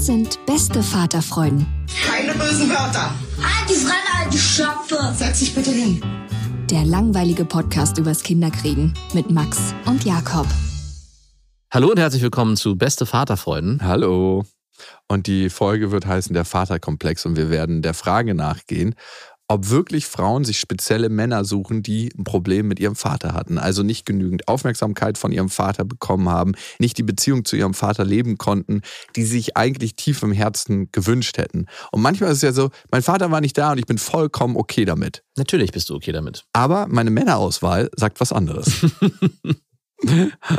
Das sind beste Vaterfreuden. Keine bösen Wörter. Halt die Fremde, alte Schöpfe! Setz dich bitte hin. Der langweilige Podcast übers Kinderkriegen mit Max und Jakob. Hallo und herzlich willkommen zu Beste Vaterfreuden. Hallo. Und die Folge wird heißen Der Vaterkomplex und wir werden der Frage nachgehen, ob wirklich Frauen sich spezielle Männer suchen, die ein Problem mit ihrem Vater hatten, also nicht genügend Aufmerksamkeit von ihrem Vater bekommen haben, nicht die Beziehung zu ihrem Vater leben konnten, die sie sich eigentlich tief im Herzen gewünscht hätten. Und manchmal ist es ja so, mein Vater war nicht da und ich bin vollkommen okay damit. Natürlich bist du okay damit. Aber meine Männerauswahl sagt was anderes.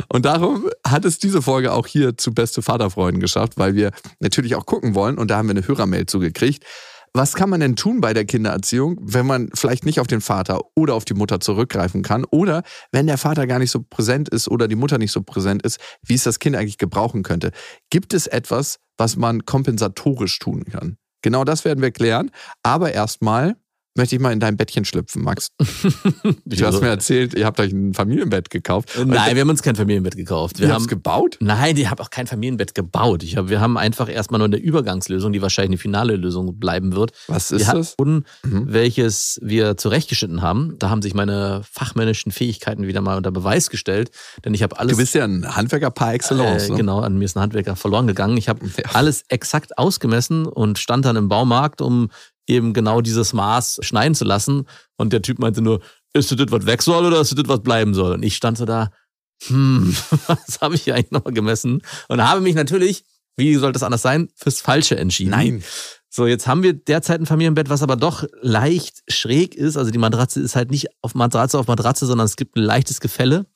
Und darum hat es diese Folge auch hier zu Beste Vaterfreuden geschafft, weil wir natürlich auch gucken wollen, und da haben wir eine Hörermail zugekriegt. Was kann man denn tun bei der Kindererziehung, wenn man vielleicht nicht auf den Vater oder auf die Mutter zurückgreifen kann? Oder wenn der Vater gar nicht so präsent ist oder die Mutter nicht so präsent ist, wie es das Kind eigentlich gebrauchen könnte? Gibt es etwas, was man kompensatorisch tun kann? Genau das werden wir klären. Aber erstmal möchte ich mal in dein Bettchen schlüpfen, Max. Du hast mir erzählt, ihr habt euch ein Familienbett gekauft. Nein, wir haben uns kein Familienbett gekauft. Wir Wir haben es gebaut? Nein, ich habe auch kein Familienbett gebaut. Ich hab, wir haben einfach erstmal nur eine Übergangslösung, die wahrscheinlich eine finale Lösung bleiben wird. Was wir ist hatten, das? Mhm. welches wir zurechtgeschnitten haben. Da haben sich meine fachmännischen Fähigkeiten wieder mal unter Beweis gestellt, denn ich habe alles Du bist ja ein Handwerker par excellence. äh, ne? genau, an mir ist ein Handwerker verloren gegangen. Ich habe Ja. alles exakt ausgemessen und stand dann im Baumarkt, um eben genau dieses Maß schneiden zu lassen. Und der Typ meinte nur, ist das, das, was weg soll oder ist das, das, was bleiben soll? Und ich stand so da, hm, was habe ich hier eigentlich nochmal gemessen? Und habe mich natürlich, wie soll das anders sein, fürs Falsche entschieden. Nein. So, jetzt haben wir derzeit ein Familienbett, was aber doch leicht schräg ist. Also die Matratze ist halt nicht auf Matratze auf Matratze, sondern es gibt ein leichtes Gefälle.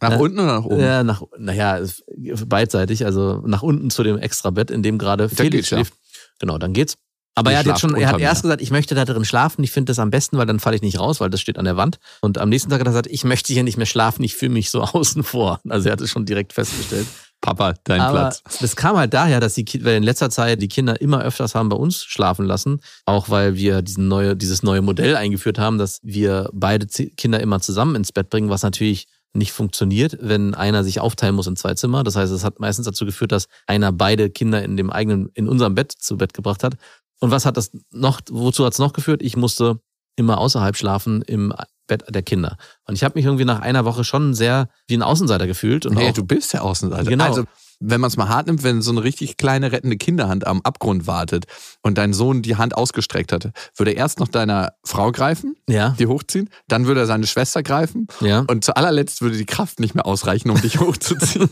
Nach Äh, unten oder nach oben? Ja, nach, naja, es- beidseitig, also nach unten zu dem Extrabett, in dem gerade Felix schläft. Genau, dann geht's. Aber er hat jetzt schon, er hat erst gesagt, ich möchte da drin schlafen. Ich finde das am besten, weil dann falle ich nicht raus, weil das steht an der Wand. Und am nächsten Tag hat er gesagt, ich möchte hier nicht mehr schlafen, ich fühle mich so außen vor. Also er hat es schon direkt festgestellt. Papa, dein Aber Platz. das kam halt daher, dass die Ki- weil in letzter Zeit die Kinder immer öfters haben bei uns schlafen lassen, auch weil wir diesen neue, dieses neue Modell eingeführt haben, dass wir beide Kinder immer zusammen ins Bett bringen, was natürlich nicht funktioniert, wenn einer sich aufteilen muss in zwei Zimmer. Das heißt, es hat meistens dazu geführt, dass einer beide Kinder in dem eigenen, in unserem Bett zu Bett gebracht hat. Und was hat das noch, wozu hat es noch geführt? Ich musste immer außerhalb schlafen im Bett der Kinder. Und ich habe mich irgendwie nach einer Woche schon sehr wie ein Außenseiter gefühlt. Und Nee, auch, du bist der Außenseiter. Genau. Also, wenn man es mal hart nimmt, wenn so eine richtig kleine rettende Kinderhand am Abgrund wartet und dein Sohn die Hand ausgestreckt hat, würde er erst noch deiner Frau greifen, ja, die hochziehen, dann würde er seine Schwester greifen ja. und zu allerletzt würde die Kraft nicht mehr ausreichen, um dich hochzuziehen.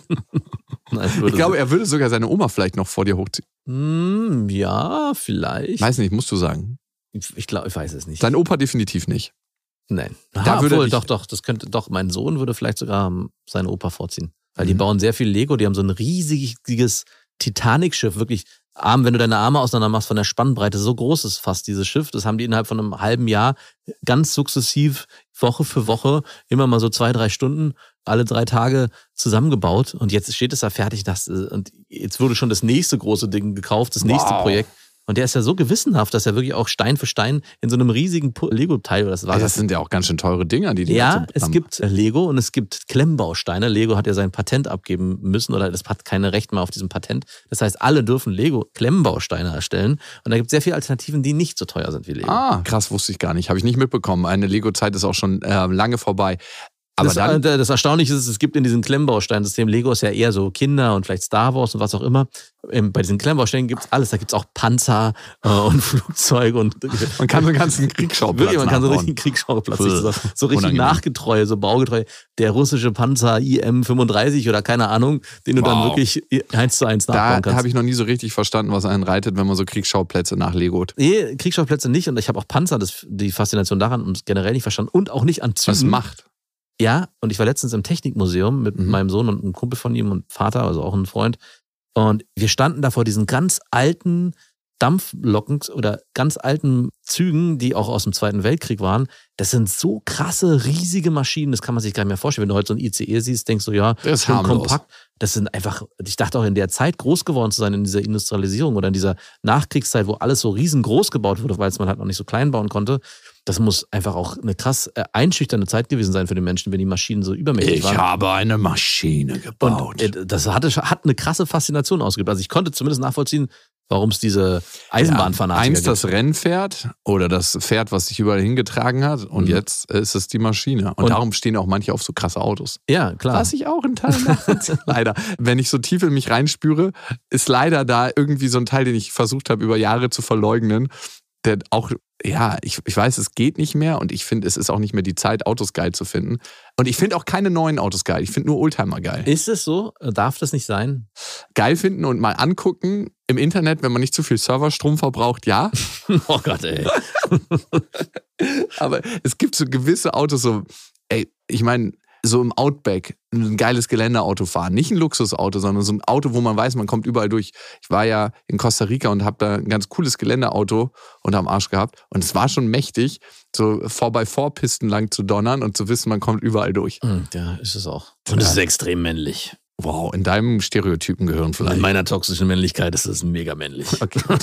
Nein, Ich glaube, er würde sogar seine Oma vielleicht noch vor dir hochziehen. Hm, ja, vielleicht. Weiß nicht, musst du sagen. Ich, glaube, ich weiß es nicht. Dein Opa definitiv nicht. Nein. Da Da würde dich- doch, doch, das könnte, doch, mein Sohn würde vielleicht sogar ähm, seine Opa vorziehen. Weil die Mhm. bauen sehr viel Lego, die haben so ein riesiges Titanic-Schiff, wirklich Arm, wenn du deine Arme auseinander machst von der Spannbreite, so groß ist fast dieses Schiff. Das haben die innerhalb von einem halben Jahr ganz sukzessiv, Woche für Woche, immer mal so zwei, drei Stunden, alle drei Tage zusammengebaut. Und jetzt steht es da fertig. Das, äh, und jetzt wurde schon das nächste große Ding gekauft, das nächste Wow. Projekt. Und der ist ja so gewissenhaft, dass er wirklich auch Stein für Stein in so einem riesigen Lego-Teil, oder das war Also das sind ja auch ganz schön teure Dinger, die die ja, es gibt äh, Lego und es gibt Klemmbausteine. Lego hat ja sein Patent abgeben müssen oder das hat keine Recht mehr auf diesem Patent. Das heißt, alle dürfen Lego Klemmbausteine erstellen. Und da gibt es sehr viele Alternativen, die nicht so teuer sind wie Lego. Ah, krass, wusste ich gar nicht. Habe ich nicht mitbekommen. Eine Lego-Zeit ist auch schon äh, lange vorbei. Aber das, dann, äh, das Erstaunliche ist, es gibt in diesem Klemmbausteinsystem, Lego ist ja eher so Kinder und vielleicht Star Wars und was auch immer. Ähm, Bei diesen Klemmbausteinen gibt es alles. Da gibt es auch Panzer äh, und Flugzeuge und man kann so einen ganzen Kriegsschauplatz Wirklich, man kann so nachbauen. richtig Kriegsschauplatz, so, so richtig unangenehm. nachgetreu, so baugetreu. Der russische Panzer IM-35 oder keine Ahnung, den du dann Wow. wirklich eins zu eins Da nachbauen kannst. habe ich noch nie so richtig verstanden, was einen reitet, wenn man so Kriegsschauplätze nachlegot. Nee, Kriegsschauplätze nicht und ich habe auch Panzer, das, die Faszination daran und generell nicht verstanden und auch nicht an Zügen. Was macht? Ja, und ich war letztens im Technikmuseum mit Mhm. meinem Sohn und einem Kumpel von ihm und Vater, also auch ein Freund. Und wir standen da vor diesen ganz alten Dampflocken oder ganz alten Zügen, die auch aus dem Zweiten Weltkrieg waren. Das sind so krasse, riesige Maschinen, das kann man sich gar nicht mehr vorstellen. Wenn du heute so ein ICE siehst, denkst du, ja, Der ist kompakt. Das sind einfach, ich dachte auch in der Zeit groß geworden zu sein, in dieser Industrialisierung oder in dieser Nachkriegszeit, wo alles so riesengroß gebaut wurde, weil es man halt noch nicht so klein bauen konnte. Das muss einfach auch eine krass äh, einschüchternde Zeit gewesen sein für den Menschen, wenn die Maschinen so übermächtig Ich waren. habe eine Maschine gebaut. Und äh, das hatte, hat eine krasse Faszination ausgeübt. Also ich konnte zumindest nachvollziehen, warum es diese Eisenbahnfanatiker Eins gibt. das Rennpferd oder das Pferd, was sich überall hingetragen hat. Und Mhm. jetzt ist es die Maschine. Und, Und- darum stehen auch manche auf so krasse Autos. Ja, klar. Was ich auch in Teilen nachvollziehe. leider. Wenn ich so tief in mich reinspüre, ist leider da irgendwie so ein Teil, den ich versucht habe, über Jahre zu verleugnen. Der auch, ja, ich, ich weiß, es geht nicht mehr und ich finde, es ist auch nicht mehr die Zeit, Autos geil zu finden. Und ich finde auch keine neuen Autos geil. Ich finde nur Oldtimer geil. Ist es so? Darf das nicht sein? Geil finden und mal angucken im Internet, wenn man nicht zu viel Serverstrom verbraucht, ja. Oh Gott, ey. Aber es gibt so gewisse Autos, so, ey, ich meine, so im Outback ein geiles Geländeauto fahren. Nicht ein Luxusauto, sondern so ein Auto, wo man weiß, man kommt überall durch. Ich war ja in Costa Rica und habe da ein ganz cooles Geländeauto unterm Arsch gehabt. Und es war schon mächtig, so 4x4-Pisten lang zu donnern und zu wissen, man kommt überall durch. Hm, Ja, ist es auch. Und es ist extrem männlich. Wow, in deinem Stereotypen gehören In vielleicht. meiner toxischen Männlichkeit ist es mega männlich. Okay.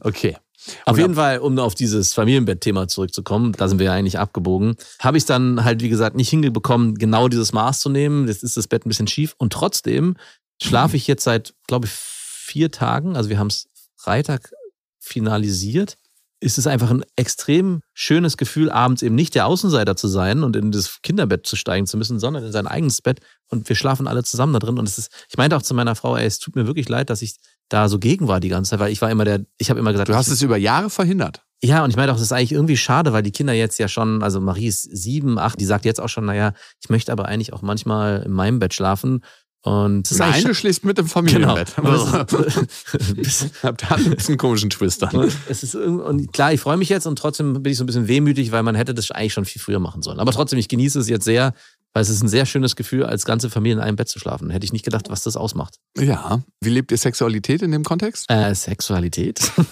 okay. Auf jeden Fall, um auf dieses Familienbett-Thema zurückzukommen, da sind wir ja eigentlich abgebogen, habe ich dann halt, wie gesagt, nicht hingebekommen, genau dieses Maß zu nehmen. Jetzt ist das Bett ein bisschen schief und trotzdem schlafe ich jetzt seit, glaube ich, vier Tagen, also wir haben es Freitag finalisiert, ist es einfach ein extrem schönes Gefühl, abends eben nicht der Außenseiter zu sein und in das Kinderbett zu steigen zu müssen, sondern in sein eigenes Bett. Und wir schlafen alle zusammen da drin. Und es ist, ich meinte auch zu meiner Frau, ey, es tut mir wirklich leid, dass ich da so gegen war die ganze Zeit, weil ich war immer der, ich habe immer gesagt, Du hast ich, es über Jahre verhindert. ja, und ich meine auch, das ist eigentlich irgendwie schade, weil die Kinder jetzt ja schon, also Marie ist sieben, acht, die sagt jetzt auch schon, naja, ich möchte aber eigentlich auch manchmal in meinem Bett schlafen. Und es ist Nein, du schläfst mit im genau. Familienbett. Es- Habt ein bisschen komischen Twist dann. und es ist und klar, ich freue mich jetzt und trotzdem bin ich so ein bisschen wehmütig, weil man hätte das eigentlich schon viel früher machen sollen. Aber trotzdem, ich genieße es jetzt sehr, weil es ist ein sehr schönes Gefühl, als ganze Familie in einem Bett zu schlafen. Hätte ich nicht gedacht, was das ausmacht. Ja. Wie lebt ihr Sexualität in dem Kontext? Äh, Sexualität.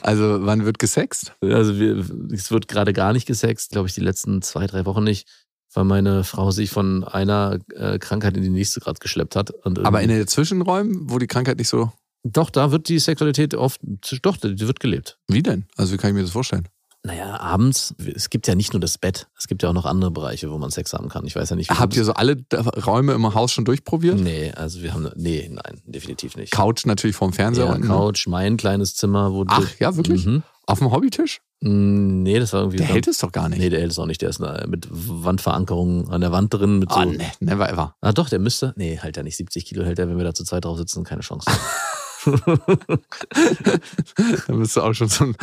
Also, wann wird gesext? Also wir, es wird gerade gar nicht gesext, glaube ich, die letzten zwei, drei Wochen nicht, weil meine Frau sich von einer äh, Krankheit in die nächste gerade geschleppt hat. Aber in den Zwischenräumen, wo die Krankheit nicht so. doch, da wird die Sexualität oft, doch, die wird gelebt. Wie denn? Also, wie kann ich mir das vorstellen? Naja, abends, es gibt ja nicht nur das Bett, es gibt ja auch noch andere Bereiche, wo man Sex haben kann. Ich weiß ja nicht, Habt ihr so alle Räume im Haus schon durchprobiert? Nee, also wir haben, nee, nein, definitiv nicht. Couch natürlich vorm Fernseher ja, unten. Couch, mein kleines Zimmer, wo Ach, ja, wirklich? Mhm. Auf dem Hobbytisch? Mm, Nee, das war irgendwie. Der so- hält es doch gar nicht. Nee, der hält es auch nicht. Der ist mit Wandverankerung an der Wand drin. Mit so, Ah, nee, never ever. Ah, doch, der müsste. Nee, halt er nicht. 70 Kilo hält er, wenn wir da zu zweit drauf sitzen, keine Chance. Da müsste auch schon so ein,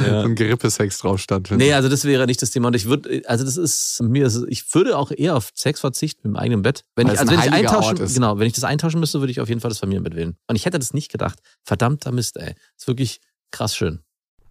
Ja. so ein Gerippesex drauf stattfinden. nee, also das wäre nicht das Thema. Und ich würde, also das ist mir, ist- ich würde auch eher auf Sex verzichten mit dem eigenen Bett. Wenn Weil ich, also ein wenn ich eintauschen, genau, wenn ich das eintauschen müsste, würde ich auf jeden Fall das Familienbett wählen. Und ich hätte das nicht gedacht. Verdammter Mist, ey. Ist wirklich krass schön.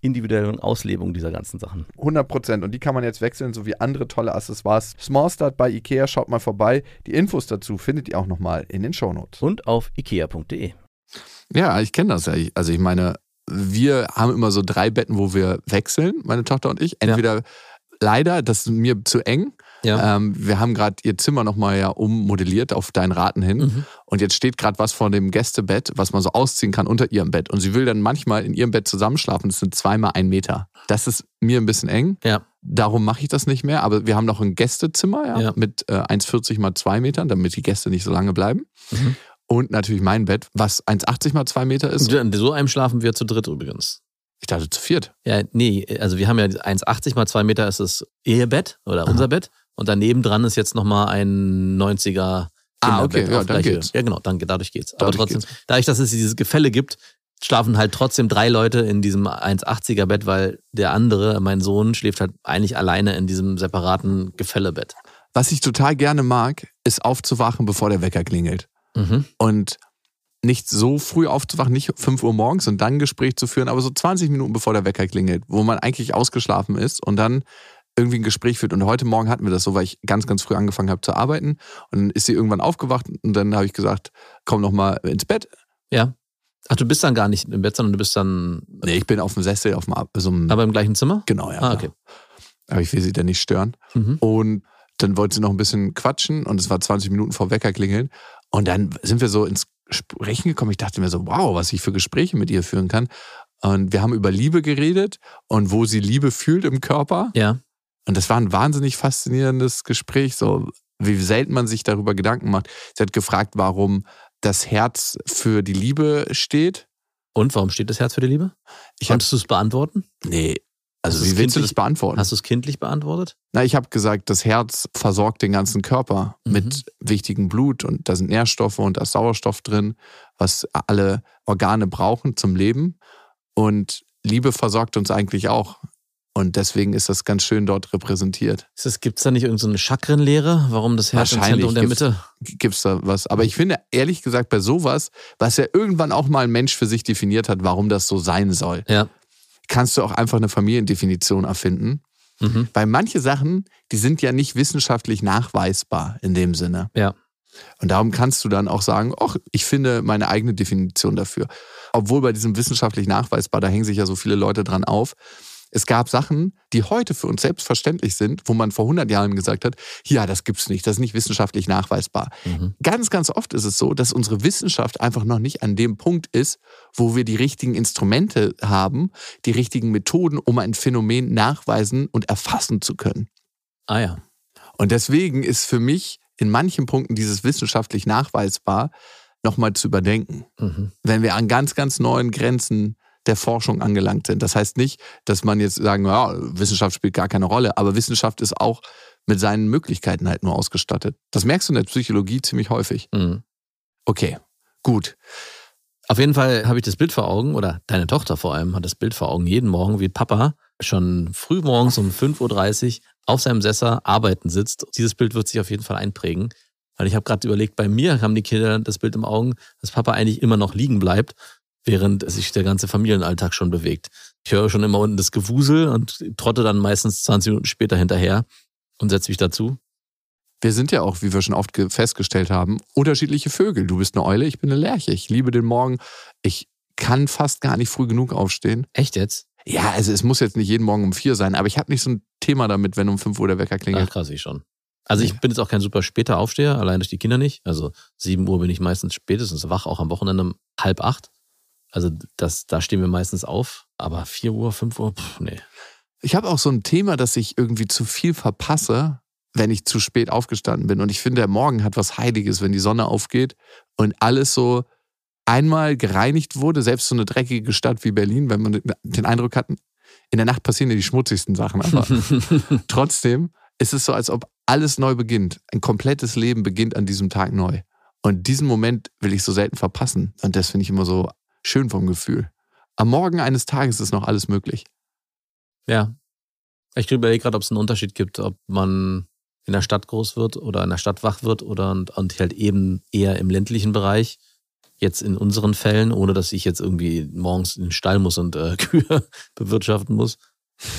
individuellen Auslebung dieser ganzen Sachen. 100 Prozent. Und die kann man jetzt wechseln, sowie andere tolle Accessoires. Small Start bei Ikea, schaut mal vorbei. Die Infos dazu findet ihr auch nochmal in den Shownotes. Und auf ikea.de. Ja, ich kenne das ja. Also ich meine, wir haben immer so drei Betten, wo wir wechseln, meine Tochter und ich. Entweder ja. leider, das ist mir zu eng, ja. Ähm, wir haben gerade ihr Zimmer nochmal ja ummodelliert auf deinen Raten hin. Mhm. Und jetzt steht gerade was vor dem Gästebett, was man so ausziehen kann unter ihrem Bett. Und sie will dann manchmal in ihrem Bett zusammenschlafen. Das sind zweimal ein Meter. Das ist mir ein bisschen eng. Ja. Darum mache ich das nicht mehr. Aber wir haben noch ein Gästezimmer ja, ja. mit äh, 1,40 mal 2 Metern, damit die Gäste nicht so lange bleiben. Mhm. Und natürlich mein Bett, was 1,80 mal 2 Meter ist. Und so einem schlafen wir zu dritt übrigens. Ich dachte zu viert. Ja, nee, also wir haben ja 1,80 mal 2 Meter ist das Ehebett oder Aha. unser Bett. Und daneben dran ist jetzt nochmal ein 90er Ah, okay, ja, dann geht's. Ja, genau, dann, dadurch geht's. Dadurch Aber trotzdem, geht's. dadurch, dass es dieses Gefälle gibt, schlafen halt trotzdem drei Leute in diesem 1,80er Bett, weil der andere, mein Sohn, schläft halt eigentlich alleine in diesem separaten Gefällebett. Was ich total gerne mag, ist aufzuwachen, bevor der Wecker klingelt. Mhm. Und nicht so früh aufzuwachen, nicht 5 Uhr morgens und dann ein Gespräch zu führen, aber so 20 Minuten bevor der Wecker klingelt, wo man eigentlich ausgeschlafen ist und dann irgendwie ein Gespräch führt. Und heute Morgen hatten wir das so, weil ich ganz, ganz früh angefangen habe zu arbeiten. Und dann ist sie irgendwann aufgewacht und dann habe ich gesagt, komm noch mal ins Bett. Ja. Ach, du bist dann gar nicht im Bett, sondern du bist dann. Nee, ich bin auf dem Sessel, auf dem. So einem, Aber im gleichen Zimmer? Genau, ja. Ah, okay. Aber ich will sie dann nicht stören. Mhm. Und dann wollte sie noch ein bisschen quatschen und es war 20 Minuten vor Wecker klingeln. Und dann sind wir so ins Sprechen gekommen. Ich dachte mir so, wow, was ich für Gespräche mit ihr führen kann. Und wir haben über Liebe geredet und wo sie Liebe fühlt im Körper. Ja. Und das war ein wahnsinnig faszinierendes Gespräch, so wie selten man sich darüber Gedanken macht. Sie hat gefragt, warum das Herz für die Liebe steht. Und warum steht das Herz für die Liebe? Ich Konntest du es beantworten? Nee. Also wie willst du das beantworten? Hast du es kindlich beantwortet? Na, ich habe gesagt, das Herz versorgt den ganzen Körper mhm. mit wichtigem Blut und da sind Nährstoffe und da ist Sauerstoff drin, was alle Organe brauchen zum Leben. Und Liebe versorgt uns eigentlich auch. Und deswegen ist das ganz schön dort repräsentiert. Gibt es da nicht irgendeine so Chakrenlehre, warum das Herz im Zentrum der Mitte? Gibt es da was. Aber ich finde, ehrlich gesagt, bei sowas, was ja irgendwann auch mal ein Mensch für sich definiert hat, warum das so sein soll, ja. kannst du auch einfach eine Familiendefinition erfinden. Mhm. Weil manche Sachen, die sind ja nicht wissenschaftlich nachweisbar in dem Sinne. Ja. Und darum kannst du dann auch sagen, ach, ich finde meine eigene Definition dafür. Obwohl bei diesem wissenschaftlich nachweisbar, da hängen sich ja so viele Leute dran auf. Es gab Sachen, die heute für uns selbstverständlich sind, wo man vor 100 Jahren gesagt hat, ja, das gibt's nicht, das ist nicht wissenschaftlich nachweisbar. Mhm. Ganz, ganz oft ist es so, dass unsere Wissenschaft einfach noch nicht an dem Punkt ist, wo wir die richtigen Instrumente haben, die richtigen Methoden, um ein Phänomen nachweisen und erfassen zu können. Ah ja. Und deswegen ist für mich in manchen Punkten dieses wissenschaftlich nachweisbar nochmal zu überdenken. Mhm. Wenn wir an ganz, ganz neuen Grenzen der Forschung angelangt sind. Das heißt nicht, dass man jetzt sagen, ja, Wissenschaft spielt gar keine Rolle, aber Wissenschaft ist auch mit seinen Möglichkeiten halt nur ausgestattet. Das merkst du in der Psychologie ziemlich häufig. Mhm. Okay, gut. Auf jeden Fall habe ich das Bild vor Augen, oder deine Tochter vor allem hat das Bild vor Augen, jeden Morgen, wie Papa schon früh morgens um 5.30 Uhr auf seinem Sesser arbeiten sitzt. Dieses Bild wird sich auf jeden Fall einprägen. Weil ich habe gerade überlegt, bei mir haben die Kinder das Bild im Augen, dass Papa eigentlich immer noch liegen bleibt während sich der ganze Familienalltag schon bewegt. Ich höre schon immer unten das Gewusel und trotte dann meistens 20 Minuten später hinterher und setze mich dazu. Wir sind ja auch, wie wir schon oft festgestellt haben, unterschiedliche Vögel. Du bist eine Eule, ich bin eine Lerche. Ich liebe den Morgen. Ich kann fast gar nicht früh genug aufstehen. Echt jetzt? Ja, also es muss jetzt nicht jeden Morgen um vier sein, aber ich habe nicht so ein Thema damit, wenn um fünf Uhr der Wecker klingelt. Ach, krass, ich schon. Also ich bin jetzt auch kein super später Aufsteher, allein durch die Kinder nicht. Also sieben Uhr bin ich meistens spätestens wach, auch am Wochenende um halb acht. Also das, da stehen wir meistens auf. Aber 4 Uhr, 5 Uhr, pff, nee. Ich habe auch so ein Thema, dass ich irgendwie zu viel verpasse, wenn ich zu spät aufgestanden bin. Und ich finde, der Morgen hat was Heiliges, wenn die Sonne aufgeht und alles so einmal gereinigt wurde, selbst so eine dreckige Stadt wie Berlin, wenn man den Eindruck hat, in der Nacht passieren ja die schmutzigsten Sachen. Aber trotzdem ist es so, als ob alles neu beginnt. Ein komplettes Leben beginnt an diesem Tag neu. Und diesen Moment will ich so selten verpassen. Und das finde ich immer so schön vom Gefühl. Am Morgen eines Tages ist noch alles möglich. Ja. Ich überlege gerade, ob es einen Unterschied gibt, ob man in der Stadt groß wird oder in der Stadt wach wird oder und, und halt eben eher im ländlichen Bereich. Jetzt in unseren Fällen, ohne dass ich jetzt irgendwie morgens in den Stall muss und äh, Kühe bewirtschaften muss.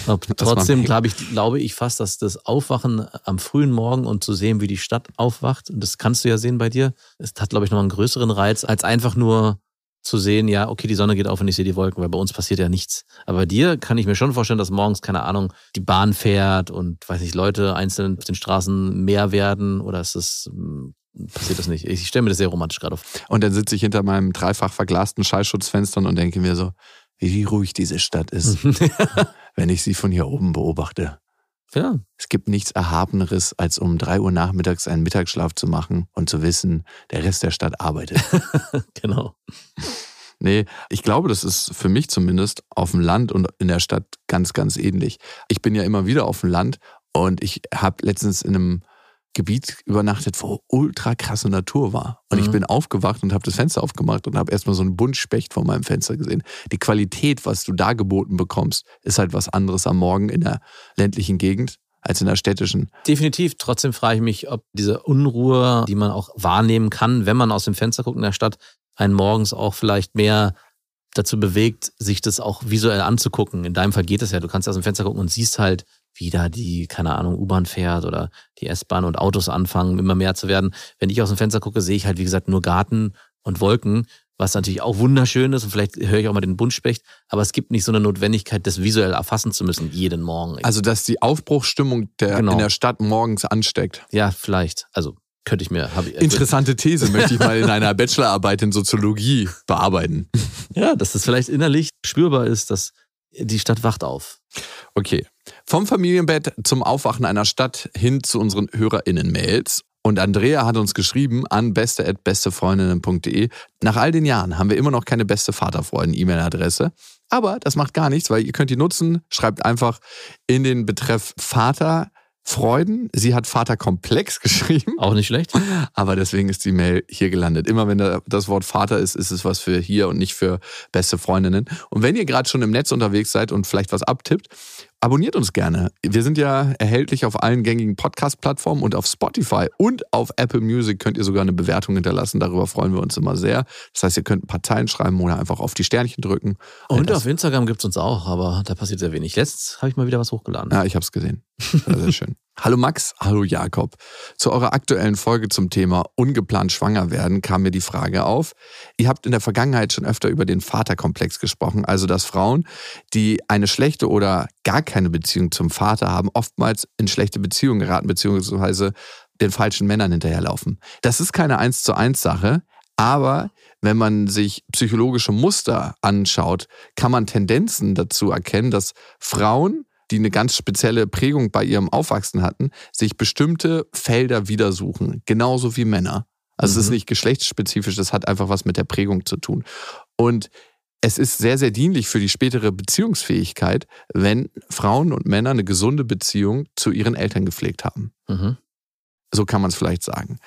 Aber trotzdem glaube ich, glaube ich fast, dass das Aufwachen am frühen Morgen und zu sehen, wie die Stadt aufwacht, und das kannst du ja sehen bei dir, es hat, glaube ich, noch einen größeren Reiz, als einfach nur zu sehen, ja, okay, die Sonne geht auf und ich sehe die Wolken, weil bei uns passiert ja nichts. Aber bei dir kann ich mir schon vorstellen, dass morgens, keine Ahnung, die Bahn fährt und, weiß nicht, Leute einzeln auf den Straßen mehr werden oder ist das, hm, passiert das nicht? Ich stelle mir das sehr romantisch gerade vor. Und dann sitze ich hinter meinem dreifach verglasten Schallschutzfenstern und denke mir so, wie ruhig diese Stadt ist, wenn ich sie von hier oben beobachte. Ja. Es gibt nichts Erhabeneres, als um drei Uhr nachmittags einen Mittagsschlaf zu machen und zu wissen, der Rest der Stadt arbeitet. genau. Nee, ich glaube, das ist für mich zumindest auf dem Land und in der Stadt ganz, ganz ähnlich. Ich bin ja immer wieder auf dem Land und ich habe letztens in einem Gebiet übernachtet, wo ultra krasse Natur war. Und mhm. ich bin aufgewacht und habe das Fenster aufgemacht und habe erstmal so einen Buntspecht vor meinem Fenster gesehen. Die Qualität, was du da geboten bekommst, ist halt was anderes am Morgen in der ländlichen Gegend als in der städtischen. Definitiv. Trotzdem frage ich mich, ob diese Unruhe, die man auch wahrnehmen kann, wenn man aus dem Fenster guckt in der Stadt, einen morgens auch vielleicht mehr dazu bewegt, sich das auch visuell anzugucken. In deinem Fall geht es ja. Du kannst aus dem Fenster gucken und siehst halt, wie da die, keine Ahnung, U-Bahn fährt oder die S-Bahn und Autos anfangen, immer mehr zu werden. Wenn ich aus dem Fenster gucke, sehe ich halt, wie gesagt, nur Garten und Wolken, was natürlich auch wunderschön ist und vielleicht höre ich auch mal den Buntspecht, aber es gibt nicht so eine Notwendigkeit, das visuell erfassen zu müssen, jeden Morgen. Also, dass die Aufbruchsstimmung der, genau. in der Stadt morgens ansteckt. Ja, vielleicht. Also, könnte ich mir. Ich, Interessante These, möchte ich mal in einer Bachelorarbeit in Soziologie bearbeiten. Ja, dass das vielleicht innerlich spürbar ist, dass die Stadt wacht auf. Okay. Vom Familienbett zum Aufwachen einer Stadt hin zu unseren HörerInnen-Mails. Und Andrea hat uns geschrieben an beste.bestefreundinnen.de. Nach all den Jahren haben wir immer noch keine beste Vaterfreuden-E-Mail-Adresse. Aber das macht gar nichts, weil ihr könnt die nutzen. Schreibt einfach in den Betreff Vater Freuden. Sie hat Vaterkomplex geschrieben. Auch nicht schlecht. Aber deswegen ist die Mail hier gelandet. Immer wenn da das Wort Vater ist, ist es was für hier und nicht für beste Freundinnen. Und wenn ihr gerade schon im Netz unterwegs seid und vielleicht was abtippt, Abonniert uns gerne. Wir sind ja erhältlich auf allen gängigen Podcast-Plattformen und auf Spotify und auf Apple Music könnt ihr sogar eine Bewertung hinterlassen. Darüber freuen wir uns immer sehr. Das heißt, ihr könnt Zeilen schreiben oder einfach auf die Sternchen drücken. Und auf Instagram gibt es uns auch, aber da passiert sehr wenig. Letztens habe ich mal wieder was hochgeladen. Ja, ich habe es gesehen. Sehr schön. Hallo Max, hallo Jakob. Zu eurer aktuellen Folge zum Thema ungeplant schwanger werden kam mir die Frage auf. Ihr habt in der Vergangenheit schon öfter über den Vaterkomplex gesprochen, also dass Frauen, die eine schlechte oder gar keine Beziehung zum Vater haben, oftmals in schlechte Beziehungen geraten, beziehungsweise den falschen Männern hinterherlaufen. Das ist keine eins zu eins Sache, aber wenn man sich psychologische Muster anschaut, kann man Tendenzen dazu erkennen, dass Frauen die eine ganz spezielle Prägung bei ihrem Aufwachsen hatten, sich bestimmte Felder wieder suchen, genauso wie Männer. Also mhm. es ist mhm. nicht geschlechtsspezifisch, das hat einfach was mit der Prägung zu tun. Und es ist sehr, sehr dienlich für die spätere Beziehungsfähigkeit, wenn Frauen und Männer eine gesunde Beziehung zu ihren Eltern gepflegt haben. Mhm. So kann man es vielleicht sagen.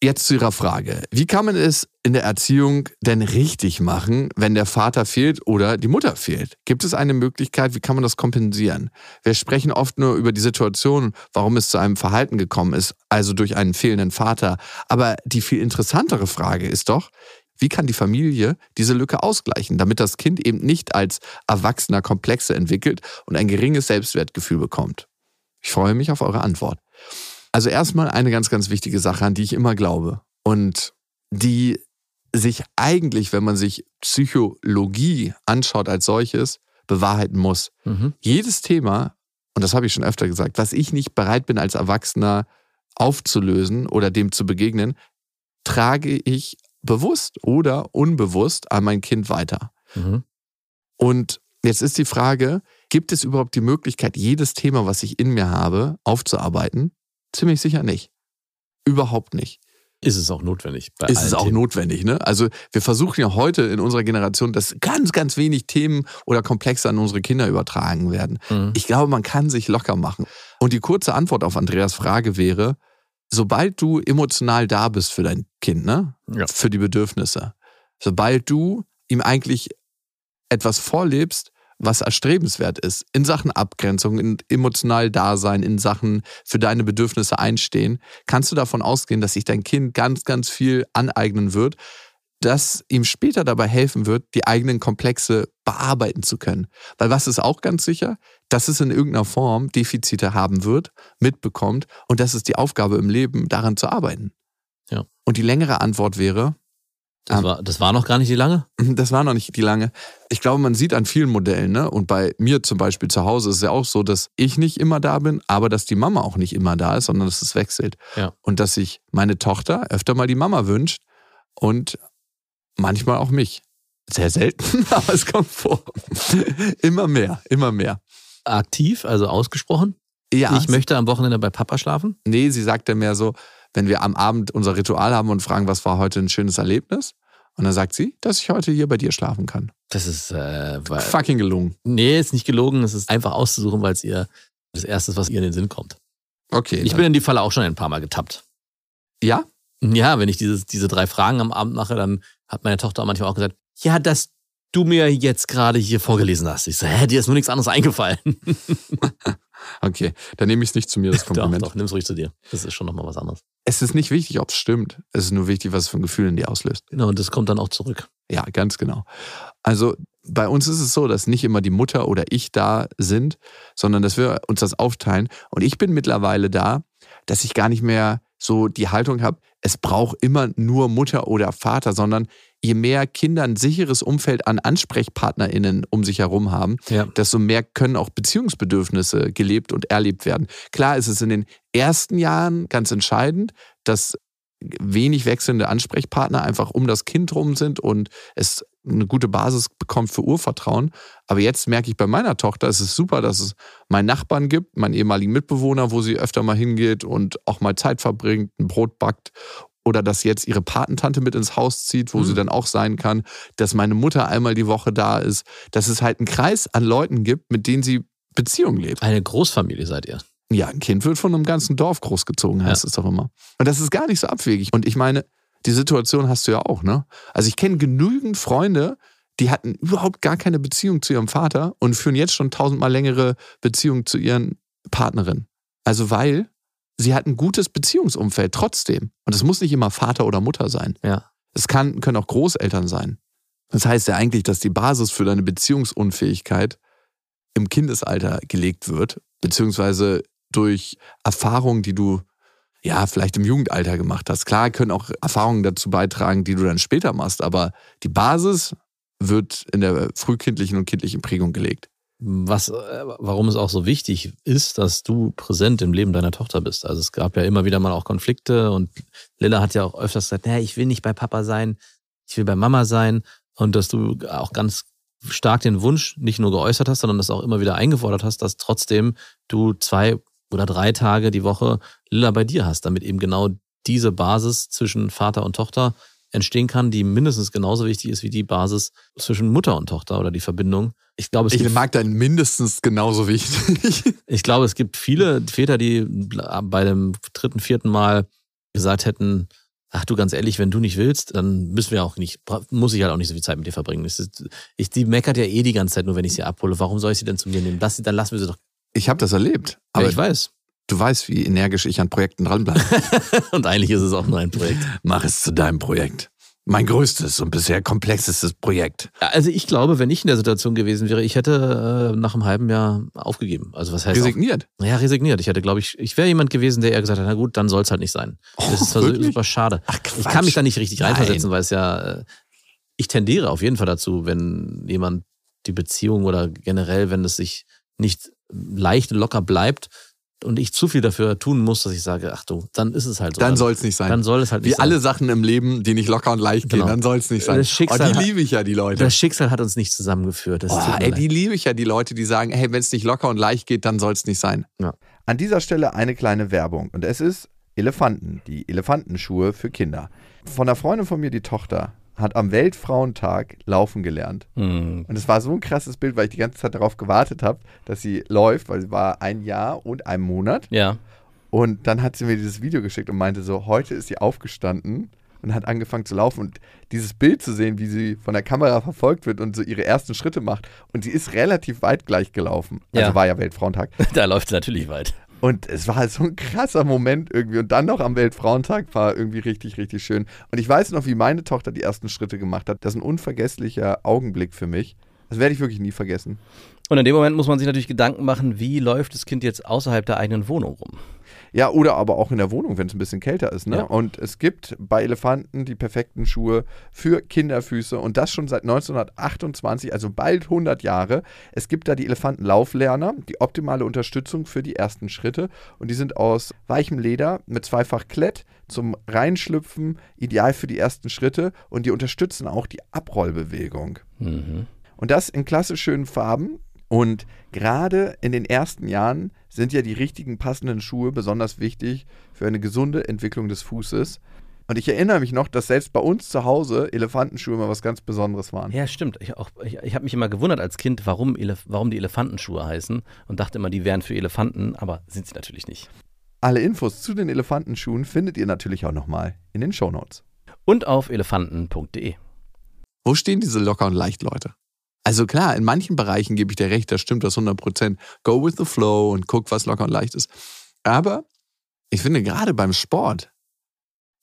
Jetzt zu Ihrer Frage. Wie kann man es in der Erziehung denn richtig machen, wenn der Vater fehlt oder die Mutter fehlt? Gibt es eine Möglichkeit, wie kann man das kompensieren? Wir sprechen oft nur über die Situation, warum es zu einem Verhalten gekommen ist, also durch einen fehlenden Vater. Aber die viel interessantere Frage ist doch, wie kann die Familie diese Lücke ausgleichen, damit das Kind eben nicht als Erwachsener Komplexe entwickelt und ein geringes Selbstwertgefühl bekommt? Ich freue mich auf eure Antwort. Also erstmal eine ganz, ganz wichtige Sache, an die ich immer glaube und die sich eigentlich, wenn man sich Psychologie anschaut als solches, bewahrheiten muss. Mhm. Jedes Thema, und das habe ich schon öfter gesagt, was ich nicht bereit bin als Erwachsener aufzulösen oder dem zu begegnen, trage ich bewusst oder unbewusst an mein Kind weiter. Mhm. Und jetzt ist die Frage, gibt es überhaupt die Möglichkeit, jedes Thema, was ich in mir habe, aufzuarbeiten? Ziemlich sicher nicht. Überhaupt nicht. Ist es auch notwendig. Bei ist es auch Themen. notwendig. Ne? Also wir versuchen ja heute in unserer Generation, dass ganz, ganz wenig Themen oder Komplexe an unsere Kinder übertragen werden. Mhm. Ich glaube, man kann sich locker machen. Und die kurze Antwort auf Andreas Frage wäre, sobald du emotional da bist für dein Kind, ne? Ja. für die Bedürfnisse, sobald du ihm eigentlich etwas vorlebst, was erstrebenswert ist, in Sachen Abgrenzung, in emotional Dasein, in Sachen für deine Bedürfnisse einstehen, kannst du davon ausgehen, dass sich dein Kind ganz, ganz viel aneignen wird, das ihm später dabei helfen wird, die eigenen Komplexe bearbeiten zu können. Weil was ist auch ganz sicher? Dass es in irgendeiner Form Defizite haben wird, mitbekommt und das ist die Aufgabe im Leben, daran zu arbeiten. Ja. Und die längere Antwort wäre, Das, Ah. war, das war noch gar nicht die lange? das war noch nicht die lange. Ich glaube, man sieht an vielen Modellen, ne? Und bei mir zum Beispiel zu Hause ist es ja auch so, dass ich nicht immer da bin, aber dass die Mama auch nicht immer da ist, sondern dass es wechselt. Ja. Und dass sich meine Tochter öfter mal die Mama wünscht und manchmal auch mich. Sehr selten, aber es kommt vor. immer mehr, immer mehr. Aktiv, also ausgesprochen. Ja, Ich möchte am Wochenende bei Papa schlafen. nee, sie sagt dann mehr so, wenn wir am Abend unser Ritual haben und fragen, was war heute ein schönes Erlebnis? Und dann sagt sie, dass ich heute hier bei dir schlafen kann. Das ist, äh, Fucking gelungen. nee, ist nicht gelogen. Es ist einfach auszusuchen, weil es ihr das Erste ist, was ihr in den Sinn kommt. Okay. Ich bin in die Falle auch schon ein paar Mal getappt. ja? Ja, wenn ich dieses, diese drei Fragen am Abend mache, dann hat meine Tochter manchmal auch gesagt, ja, dass du mir jetzt gerade hier vorgelesen hast. Ich so, hä, dir ist nur nichts anderes eingefallen. Okay, dann nehme ich es nicht zu mir, das doch, Kompliment. doch, nimm's ruhig zu dir. Das ist schon nochmal was anderes. Es ist nicht wichtig, ob es stimmt. Es ist nur wichtig, was es für ein Gefühl in dir auslöst. Genau, und das kommt dann auch zurück. Ja, ganz genau. Also bei uns ist es so, dass nicht immer die Mutter oder ich da sind, sondern dass wir uns das aufteilen. Und ich bin mittlerweile da, dass ich gar nicht mehr so die Haltung habe, es braucht immer nur Mutter oder Vater, sondern je mehr Kinder ein sicheres Umfeld an AnsprechpartnerInnen um sich herum haben, Ja. desto mehr können auch Beziehungsbedürfnisse gelebt und erlebt werden. Klar ist es in den ersten Jahren ganz entscheidend, dass wenig wechselnde Ansprechpartner einfach um das Kind rum sind und es eine gute Basis bekommt für Urvertrauen. Aber jetzt merke ich bei meiner Tochter, es ist super, dass es meinen Nachbarn gibt, meinen ehemaligen Mitbewohner, wo sie öfter mal hingeht und auch mal Zeit verbringt, ein Brot backt. Oder dass jetzt ihre Patentante mit ins Haus zieht, wo Hm. sie dann auch sein kann, dass meine Mutter einmal die Woche da ist, dass es halt einen Kreis an Leuten gibt, mit denen sie Beziehung lebt. Eine Großfamilie seid ihr. Ja, ein Kind wird von einem ganzen Dorf großgezogen, heißt es doch immer. Und das ist gar nicht so abwegig. Und ich meine, die Situation hast du ja auch, ne? Also ich kenne genügend Freunde, die hatten überhaupt gar keine Beziehung zu ihrem Vater und führen jetzt schon tausendmal längere Beziehungen zu ihren Partnerinnen. Also weil sie hatten ein gutes Beziehungsumfeld trotzdem. Und es muss nicht immer Vater oder Mutter sein. Ja. Es kann, können auch Großeltern sein. Das heißt ja eigentlich, dass die Basis für deine Beziehungsunfähigkeit im Kindesalter gelegt wird, beziehungsweise durch Erfahrungen, die du ja vielleicht im Jugendalter gemacht hast. Klar können auch Erfahrungen dazu beitragen, die du dann später machst, aber die Basis wird in der frühkindlichen und kindlichen Prägung gelegt. Was, äh, warum es auch so wichtig ist, dass du präsent im Leben deiner Tochter bist. Also es gab ja immer wieder mal auch Konflikte und Lilla hat ja auch öfters gesagt, naja, ich will nicht bei Papa sein, ich will bei Mama sein und dass du auch ganz stark den Wunsch nicht nur geäußert hast, sondern das auch immer wieder eingefordert hast, dass trotzdem du zwei oder drei Tage die Woche Lilla bei dir hast, damit eben genau diese Basis zwischen Vater und Tochter entstehen kann, die mindestens genauso wichtig ist wie die Basis zwischen Mutter und Tochter oder die Verbindung. Ich glaube, es Ich gibt mag dein mindestens genauso wichtig. ich glaube, es gibt viele Väter, die bei dem dritten, vierten Mal gesagt hätten, ach du, ganz ehrlich, wenn du nicht willst, dann müssen wir auch nicht, muss ich halt auch nicht so viel Zeit mit dir verbringen. Ist, ich, die meckert ja eh die ganze Zeit nur, wenn ich sie abhole. Warum soll ich sie denn zu mir nehmen? Lass sie, dann lassen wir sie doch. Ich habe das erlebt, Aber aber ich weiß. Du weißt, wie energisch ich an Projekten dranbleibe. Und eigentlich ist es auch nur ein Projekt. Mach es zu deinem Projekt. Mein größtes und bisher komplexestes Projekt. Also ich glaube, wenn ich in der Situation gewesen wäre, ich hätte äh, nach einem halben Jahr aufgegeben. Also was heißt Resigniert. Auf, ja, resigniert. Ich hätte, glaube ich, ich wäre jemand gewesen, der eher gesagt hat, na gut, dann soll es halt nicht sein. Das ist Oh, zwar so- wirklich? super schade. Ach, Ich kann mich da nicht richtig Nein. reinversetzen, weil es ja, äh, ich tendiere auf jeden Fall dazu, wenn jemand die Beziehung oder generell, wenn es sich nicht leicht locker bleibt, und ich zu viel dafür tun muss, dass ich sage, ach du, dann ist es halt so. Dann soll es nicht sein. Dann soll es halt nicht Wie sein. alle Sachen im Leben, die nicht locker und leicht gehen, Genau. dann soll es nicht sein. Das Schicksal oh, die hat- liebe ich ja, die Leute. Das Schicksal hat uns nicht zusammengeführt. Das Oh, ey, die liebe ich ja, die Leute, die sagen, hey, wenn es nicht locker und leicht geht, dann soll es nicht sein. Ja. An dieser Stelle eine kleine Werbung und es ist Elefanten, die Elefantenschuhe für Kinder. Von einer Freundin von mir, die Tochter, hat am Weltfrauentag laufen gelernt. Hm. Und es war so ein krasses Bild, weil ich die ganze Zeit darauf gewartet habe, dass sie läuft, weil sie war ein Jahr und ein Monat. Ja. Und dann hat sie mir dieses Video geschickt und meinte so, heute ist sie aufgestanden und hat angefangen zu laufen. Und dieses Bild zu sehen, wie sie von der Kamera verfolgt wird und so ihre ersten Schritte macht. Und sie ist relativ weit gleich gelaufen. Also Ja. war ja Weltfrauentag. Da läuft es natürlich weit. Und es war halt so ein krasser Moment irgendwie. Und dann noch am Weltfrauentag war irgendwie richtig, richtig schön. Und ich weiß noch, wie meine Tochter die ersten Schritte gemacht hat. Das ist ein unvergesslicher Augenblick für mich. Das werde ich wirklich nie vergessen. Und in dem Moment muss man sich natürlich Gedanken machen, wie läuft das Kind jetzt außerhalb der eigenen Wohnung rum? Ja, oder aber auch in der Wohnung, wenn es ein bisschen kälter ist. Ne? Ja. Und es gibt bei Elefanten die perfekten Schuhe für Kinderfüße und das schon seit 1928, also bald 100 Jahre. Es gibt da die Elefantenlauflerner, die optimale Unterstützung für die ersten Schritte und die sind aus weichem Leder mit zweifach Klett zum Reinschlüpfen, ideal für die ersten Schritte und die unterstützen auch die Abrollbewegung. Mhm. Und das in klassisch schönen Farben. Und gerade in den ersten Jahren sind ja die richtigen passenden Schuhe besonders wichtig für eine gesunde Entwicklung des Fußes. Und ich erinnere mich noch, dass selbst bei uns zu Hause Elefantenschuhe immer was ganz Besonderes waren. Ja, stimmt. Ich, auch- ich, ich habe mich immer gewundert als Kind, warum, Elef warum die Elefantenschuhe heißen und dachte immer, die wären für Elefanten, aber sind sie natürlich nicht. Alle Infos zu den Elefantenschuhen findet ihr natürlich auch nochmal in den Shownotes. Und auf elefanten.de. Wo stehen diese locker und leicht Leute? Also klar, in manchen Bereichen gebe ich dir recht, da stimmt das 100%. Go with the flow und guck, was locker und leicht ist. Aber ich finde gerade beim Sport,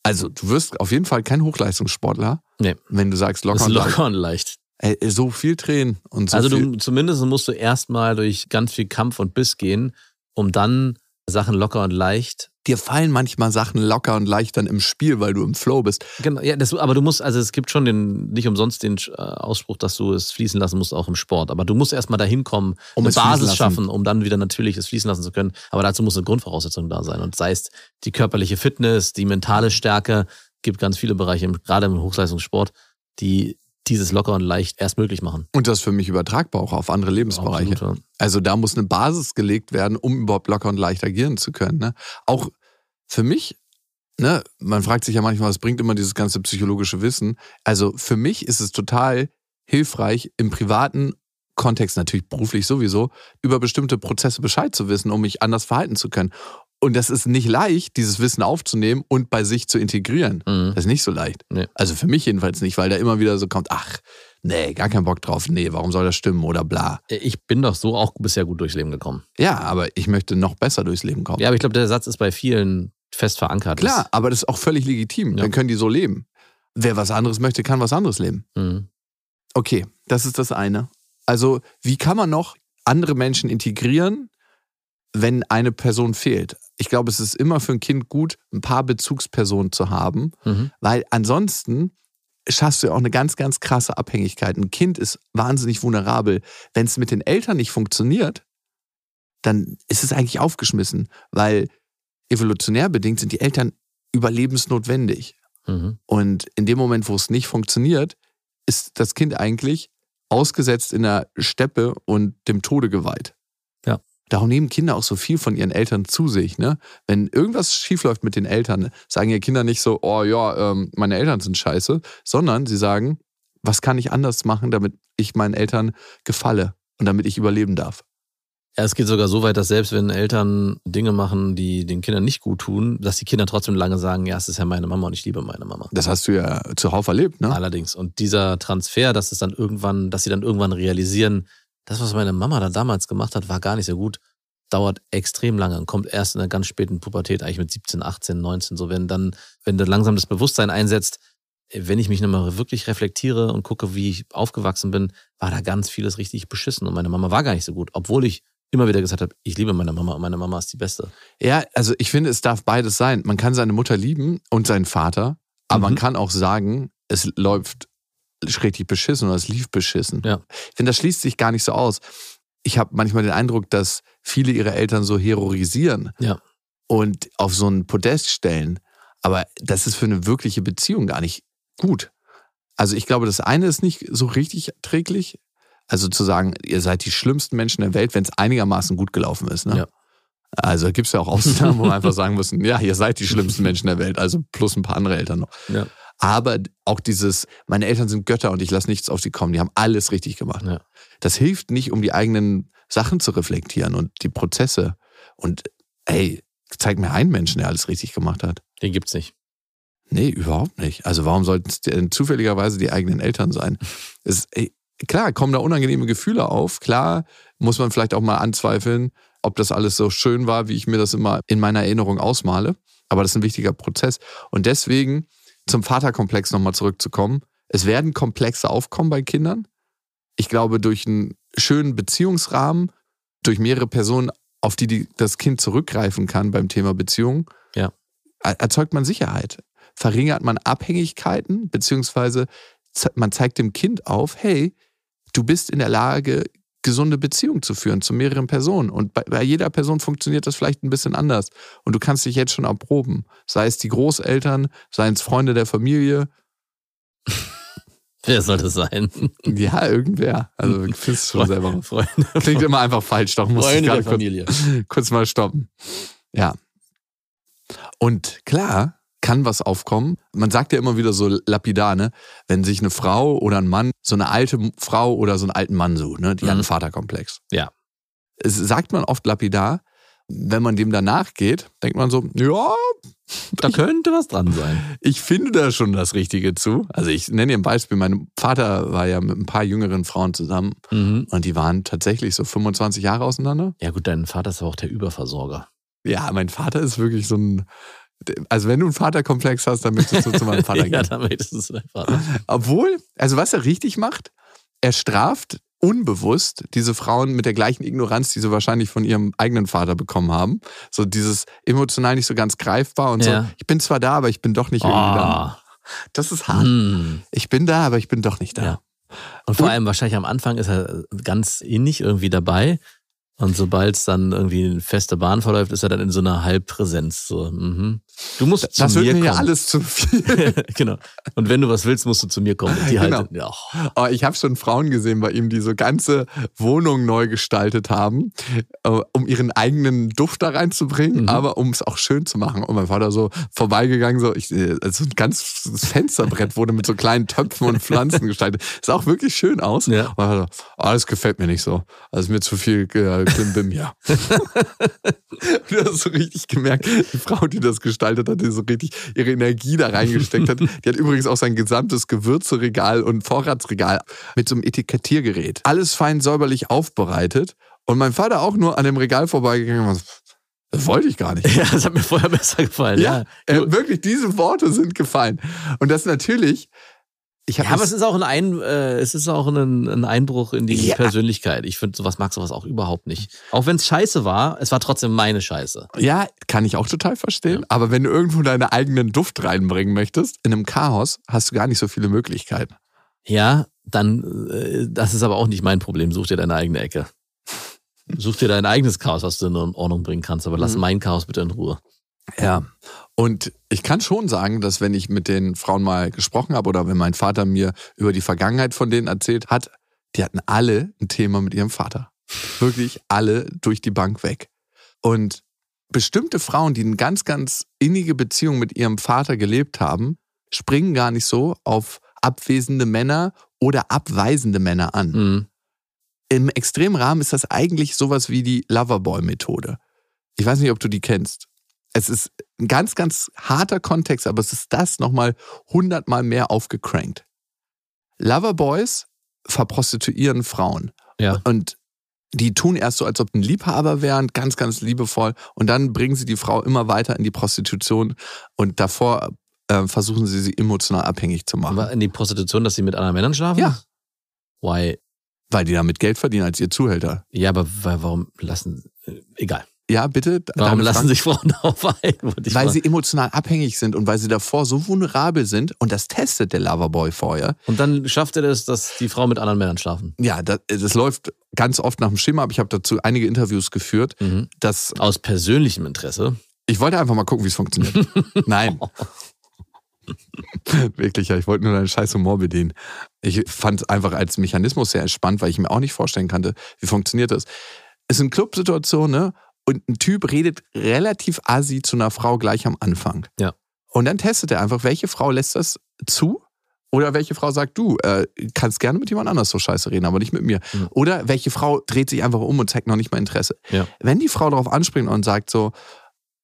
also du wirst auf jeden Fall kein Hochleistungssportler, Nee. wenn du sagst locker und ist leicht. locker und leicht. Ey, so viel drehen und so also du, zumindest musst du erstmal durch ganz viel Kampf und Biss gehen, um dann Sachen locker und leicht. dir fallen manchmal Sachen locker und leicht dann im Spiel, weil du im Flow bist. Genau, ja, das, aber du musst, also es gibt schon den, nicht umsonst den äh, Ausspruch, dass du es fließen lassen musst, auch im Sport. Aber du musst erstmal dahin kommen, Um eine Basis schaffen, um dann wieder natürlich es fließen lassen zu können. Aber dazu muss eine Grundvoraussetzung da sein. Und sei es die körperliche Fitness, die mentale Stärke, gibt ganz viele Bereiche, gerade im Hochleistungssport, die dieses locker und leicht erst möglich machen. Und das für mich übertragbar auch auf andere Lebensbereiche. Absolut, ja. Also da muss eine Basis gelegt werden, um überhaupt locker und leicht agieren zu können. Ne? Auch für mich, ne, man fragt sich ja manchmal, was bringt immer dieses ganze psychologische Wissen. Also für mich ist es total hilfreich, im privaten Kontext, natürlich beruflich sowieso, über bestimmte Prozesse Bescheid zu wissen, um mich anders verhalten zu können. Und das ist nicht leicht, dieses Wissen aufzunehmen und bei sich zu integrieren. Mhm. Das ist nicht so leicht. Nee. Also für mich jedenfalls nicht, weil da immer wieder so kommt, ach, nee, gar keinen Bock drauf, nee, warum soll das stimmen oder bla. Ich bin doch so auch bisher gut durchs Leben gekommen. Ja, aber ich möchte noch besser durchs Leben kommen. Ja, aber ich glaube, der Satz ist bei vielen fest verankert. Klar, aber das ist auch völlig legitim. Ja. Dann können die so leben. Wer was anderes möchte, kann was anderes leben. Mhm. Okay, das ist das eine. Also, wie kann man noch andere Menschen integrieren, wenn eine Person fehlt? Ich glaube, es ist immer für ein Kind gut, ein paar Bezugspersonen zu haben, Mhm. weil ansonsten schaffst du ja auch eine ganz, ganz krasse Abhängigkeit. Ein Kind ist wahnsinnig vulnerabel. Wenn es mit den Eltern nicht funktioniert, dann ist es eigentlich aufgeschmissen, weil evolutionär bedingt sind die Eltern überlebensnotwendig. Mhm. Und in dem Moment, wo es nicht funktioniert, ist das Kind eigentlich ausgesetzt in der Steppe und dem Tode geweiht. Darum nehmen Kinder auch so viel von ihren Eltern zu sich. Ne? Wenn irgendwas schiefläuft mit den Eltern, sagen ja Kinder nicht so, oh ja, ähm, meine Eltern sind scheiße, sondern sie sagen, was kann ich anders machen, damit ich meinen Eltern gefalle und damit ich überleben darf. Ja, es geht sogar so weit, dass selbst wenn Eltern Dinge machen, die den Kindern nicht gut tun, dass die Kinder trotzdem lange sagen, ja, es ist ja meine Mama und ich liebe meine Mama. Das hast du ja zuhauf erlebt, ne? Allerdings. Und dieser Transfer, dass es dann irgendwann, dass sie dann irgendwann realisieren, das, was meine Mama da damals gemacht hat, war gar nicht so gut, dauert extrem lange und kommt erst in einer ganz späten Pubertät, eigentlich mit 17, 18, 19, so wenn dann, wenn dann langsam das Bewusstsein einsetzt, wenn ich mich nochmal wirklich reflektiere und gucke, wie ich aufgewachsen bin, war da ganz vieles richtig beschissen und meine Mama war gar nicht so gut, obwohl ich immer wieder gesagt habe, ich liebe meine Mama und meine Mama ist die Beste. Ja, also ich finde, es darf beides sein. Man kann seine Mutter lieben und seinen Vater, aber man Mhm. kann auch sagen, es läuft richtig beschissen oder es lief beschissen. Ja. Ich finde, das schließt sich gar nicht so aus. Ich habe manchmal den Eindruck, dass viele ihre Eltern so heroisieren Ja. und auf so ein Podest stellen. Aber das ist für eine wirkliche Beziehung gar nicht gut. Also ich glaube, das eine ist nicht so richtig erträglich. Also zu sagen, ihr seid die schlimmsten Menschen der Welt, wenn es einigermaßen gut gelaufen ist. Ne? Ja. Also gibt es ja auch Ausnahmen, wo wir einfach sagen müssen, ja, ihr seid die schlimmsten Menschen der Welt, also plus ein paar andere Eltern noch. Ja. Aber auch dieses, meine Eltern sind Götter und ich lasse nichts auf sie kommen, die haben alles richtig gemacht. Ja. Das hilft nicht, um die eigenen Sachen zu reflektieren und die Prozesse. Und ey, zeig mir einen Menschen, der alles richtig gemacht hat. Den gibt's nicht. Nee, überhaupt nicht. Also warum sollten es denn zufälligerweise die eigenen Eltern sein? Es, ey, klar, kommen da unangenehme Gefühle auf. Klar muss man vielleicht auch mal anzweifeln, ob das alles so schön war, wie ich mir das immer in meiner Erinnerung ausmale. Aber das ist ein wichtiger Prozess. Und deswegen zum Vaterkomplex nochmal zurückzukommen. Es werden Komplexe aufkommen bei Kindern. Ich glaube, durch einen schönen Beziehungsrahmen, durch mehrere Personen, auf die, die das Kind zurückgreifen kann beim Thema Beziehung, Ja. er- erzeugt man Sicherheit. Verringert man Abhängigkeiten, beziehungsweise man zeigt dem Kind auf, hey, du bist in der Lage, gesunde Beziehungen zu führen zu mehreren Personen. Und bei, bei jeder Person funktioniert das vielleicht ein bisschen anders. Und du kannst dich jetzt schon erproben. Sei es die Großeltern, seien es Freunde der Familie. Wer soll das sein? Ja, irgendwer. Also ich finde es schon selber. raus. Freunde, Klingt immer einfach falsch, doch muss ich Freunde der gerade kurz, Familie. kurz mal stoppen. Ja. Und klar kann was aufkommen. Man sagt ja immer wieder so lapidar, ne? wenn sich eine Frau oder ein Mann, so eine alte Frau oder so einen alten Mann sucht, ne? die Mhm. hat einen Vaterkomplex. Ja. Es sagt man oft lapidar. Wenn man dem danach geht, denkt man so, ja, Da könnte was dran sein. ich finde da schon das Richtige zu. Also ich nenne dir ein Beispiel. Mein Vater war ja mit ein paar jüngeren Frauen zusammen Mhm. und die waren tatsächlich so 25 Jahre auseinander. Ja gut, dein Vater ist aber auch der Überversorger. Ja, mein Vater ist wirklich so ein. Also, wenn du einen Vaterkomplex hast, dann möchtest du zu meinem Vater ja, gehen. dann möchtest du zu deinem Vater. Obwohl, also, was er richtig macht, er straft unbewusst diese Frauen mit der gleichen Ignoranz, die sie wahrscheinlich von ihrem eigenen Vater bekommen haben. So dieses emotional nicht so ganz greifbar und Ja. so. Ich bin zwar da, aber ich bin doch nicht irgendwie da. Ah. Das ist hart. Hm. Ich bin da, aber ich bin doch nicht da. Ja. Und vor Und- allem wahrscheinlich am Anfang ist er ganz innig irgendwie dabei. Und sobald es dann irgendwie eine feste Bahn verläuft, ist er dann in so einer Halbpräsenz. So, mhm. Du musst Das zu wird mir mir ja kommen. alles zu viel. genau. Und wenn du was willst, musst du zu mir kommen. Und die Genau. halt, ja, oh, Oh, ich habe schon Frauen gesehen bei ihm, die so ganze Wohnungen neu gestaltet haben, äh, um ihren eigenen Duft da reinzubringen, Mhm. aber um es auch schön zu machen. Und mein Vater so vorbeigegangen, so, ich, äh, so ein ganz das Fensterbrett wurde mit so kleinen Töpfen und Pflanzen gestaltet. Sah auch wirklich schön aus. Ja. Und mein Vater so, oh, das gefällt mir nicht so. Das ist mir zu viel äh, Klimbim. Und du hast so richtig gemerkt, die Frau, die das gestaltet hat, die so richtig ihre Energie da reingesteckt hat, die hat übrigens auch sein gesamtes Gewürzeregal und Vorratsregal mit so einem Etikettiergerät. Alles fein säuberlich aufbereitet. Und mein Vater auch nur an dem Regal vorbeigegangen und das wollte ich gar nicht. ja, das hat mir vorher besser gefallen. Ja, Ja, äh, wirklich, diese Worte sind gefallen. Und das natürlich, ich Ja, aber es ist auch ein, ein äh, es ist auch ein, ein Einbruch in die Ja. Persönlichkeit. Ich finde, sowas mag sowas auch überhaupt nicht. Auch wenn es scheiße war, es war trotzdem meine Scheiße. Ja, kann ich auch total verstehen. Aber wenn du irgendwo deinen eigenen Duft reinbringen möchtest, in einem Chaos hast du gar nicht so viele Möglichkeiten. Ja, dann, äh, das ist aber auch nicht mein Problem. Such dir deine eigene Ecke. Such dir dein eigenes Chaos, was du in Ordnung bringen kannst, aber lass Mhm. mein Chaos bitte in Ruhe. Ja. Und ich kann schon sagen, dass wenn ich mit den Frauen mal gesprochen habe oder wenn mein Vater mir über die Vergangenheit von denen erzählt hat, die hatten alle ein Thema mit ihrem Vater. Wirklich alle durch die Bank weg. Und bestimmte Frauen, die eine ganz, ganz innige Beziehung mit ihrem Vater gelebt haben, springen gar nicht so auf abwesende Männer oder abweisende Männer an. Mhm. Im extremen Rahmen ist das eigentlich sowas wie die Loverboy-Methode. Ich weiß nicht, ob du die kennst. Es ist ein ganz, ganz harter Kontext, aber es ist das nochmal hundertmal mehr aufgecrankt. Loverboys verprostituieren Frauen. Ja. Und die tun erst so, als ob ein Liebhaber wären, ganz, ganz liebevoll. Und dann bringen sie die Frau immer weiter in die Prostitution. Und davor äh, versuchen sie, sie emotional abhängig zu machen. Aber in die Prostitution, dass sie mit anderen Männern schlafen? Ja. Why? Weil die damit Geld verdienen als ihr Zuhälter. Ja, aber wa- warum lassen. äh, Egal. Ja, bitte. Warum lassen Frage? sich Frauen darauf ein? Weil fragen. sie emotional abhängig sind und weil sie davor so vulnerabel sind und das testet der Loverboy vorher. Und dann schafft er das, dass die Frauen mit anderen Männern schlafen. Ja, das, das läuft ganz oft nach dem Schema, aber ich habe dazu einige Interviews geführt. Mhm. dass Aus persönlichem Interesse. ich wollte einfach mal gucken, wie es funktioniert. Nein. Wirklich, ja, ich wollte nur deinen scheiß Humor bedienen. Ich fand es einfach als Mechanismus sehr spannend, weil ich mir auch nicht vorstellen kannte, wie funktioniert das. Es sind Clubsituationen, ne? Und ein Typ redet relativ assi zu einer Frau gleich am Anfang. Ja. Und dann testet er einfach, welche Frau lässt das zu? Oder welche Frau sagt, du äh, kannst gerne mit jemand anders so scheiße reden, aber nicht mit mir. Mhm. Oder welche Frau dreht sich einfach um und zeigt noch nicht mal Interesse. Ja. Wenn die Frau darauf anspringt und sagt so,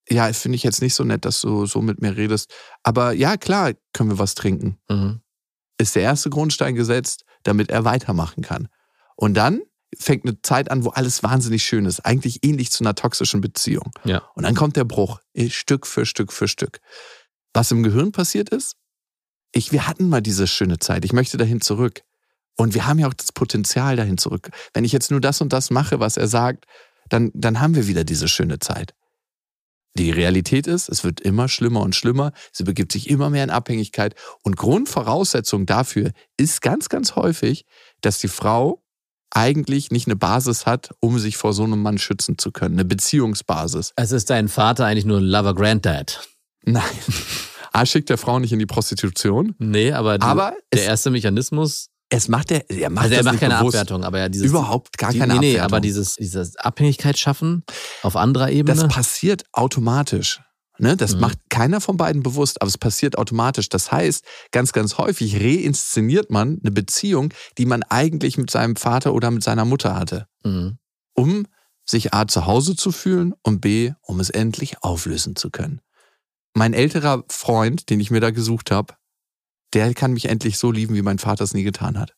ja, finde ich jetzt nicht so nett, dass du so mit mir redest, aber ja, klar, können wir was trinken, Mhm. ist der erste Grundstein gesetzt, damit er weitermachen kann. Und dann fängt eine Zeit an, wo alles wahnsinnig schön ist, eigentlich ähnlich zu einer toxischen Beziehung. Ja. Und dann kommt der Bruch, eh, Stück für Stück für Stück. Was im Gehirn passiert ist, ich, wir hatten mal diese schöne Zeit, ich möchte dahin zurück. Und wir haben ja auch das Potenzial dahin zurück. Wenn ich jetzt nur das und das mache, was er sagt, dann, dann haben wir wieder diese schöne Zeit. Die Realität ist, es wird immer schlimmer und schlimmer, sie begibt sich immer mehr in Abhängigkeit und Grundvoraussetzung dafür ist ganz, ganz häufig, dass die Frau eigentlich nicht eine Basis hat, um sich vor so einem Mann schützen zu können, eine Beziehungsbasis. Also ist dein Vater eigentlich nur ein Lover Granddad? Nein. A schickt der Frau nicht in die Prostitution, Nee, aber, die, aber der es, erste Mechanismus, es macht er, er macht also er macht keine bewusst. Abwertung, aber ja dieses Überhaupt gar die, keine nee, nee, Abwertung. aber dieses, dieses Abhängigkeit schaffen auf anderer Ebene. Das passiert automatisch. Ne? Das Mhm. macht keiner von beiden bewusst, aber es passiert automatisch. Das heißt, ganz, ganz häufig reinszeniert man eine Beziehung, die man eigentlich mit seinem Vater oder mit seiner Mutter hatte, mhm. um sich A zu Hause zu fühlen und B, um es endlich auflösen zu können. Mein älterer Freund, den ich mir da gesucht habe, der kann mich endlich so lieben, wie mein Vater es nie getan hat.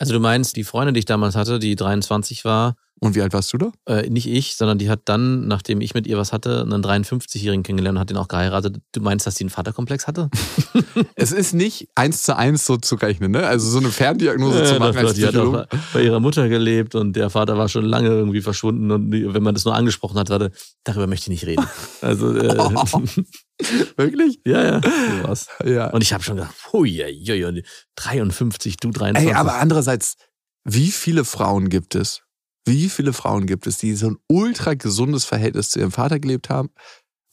Also du meinst, die Freundin, die ich damals hatte, die 23 war, Und wie alt warst du da? äh, nicht ich, sondern die hat dann, nachdem ich mit ihr was hatte, einen 53-Jährigen kennengelernt und hat den auch geheiratet. Du meinst, dass sie einen Vaterkomplex hatte? Es ist nicht eins zu eins so zu rechnen, ne? Also so eine Ferndiagnose zu Ja, machen doch, als die hat auch bei ihrer Mutter gelebt und der Vater war schon lange irgendwie verschwunden und die, wenn man das nur angesprochen hat, warte, darüber möchte ich nicht reden. Also äh, Wirklich? ja, ja, sowas. Ja. Und ich habe schon gedacht, hui, hui, hui, 53, du 23. Ey, aber andererseits, wie viele Frauen gibt es? Wie viele Frauen gibt es, die so ein ultra gesundes Verhältnis zu ihrem Vater gelebt haben,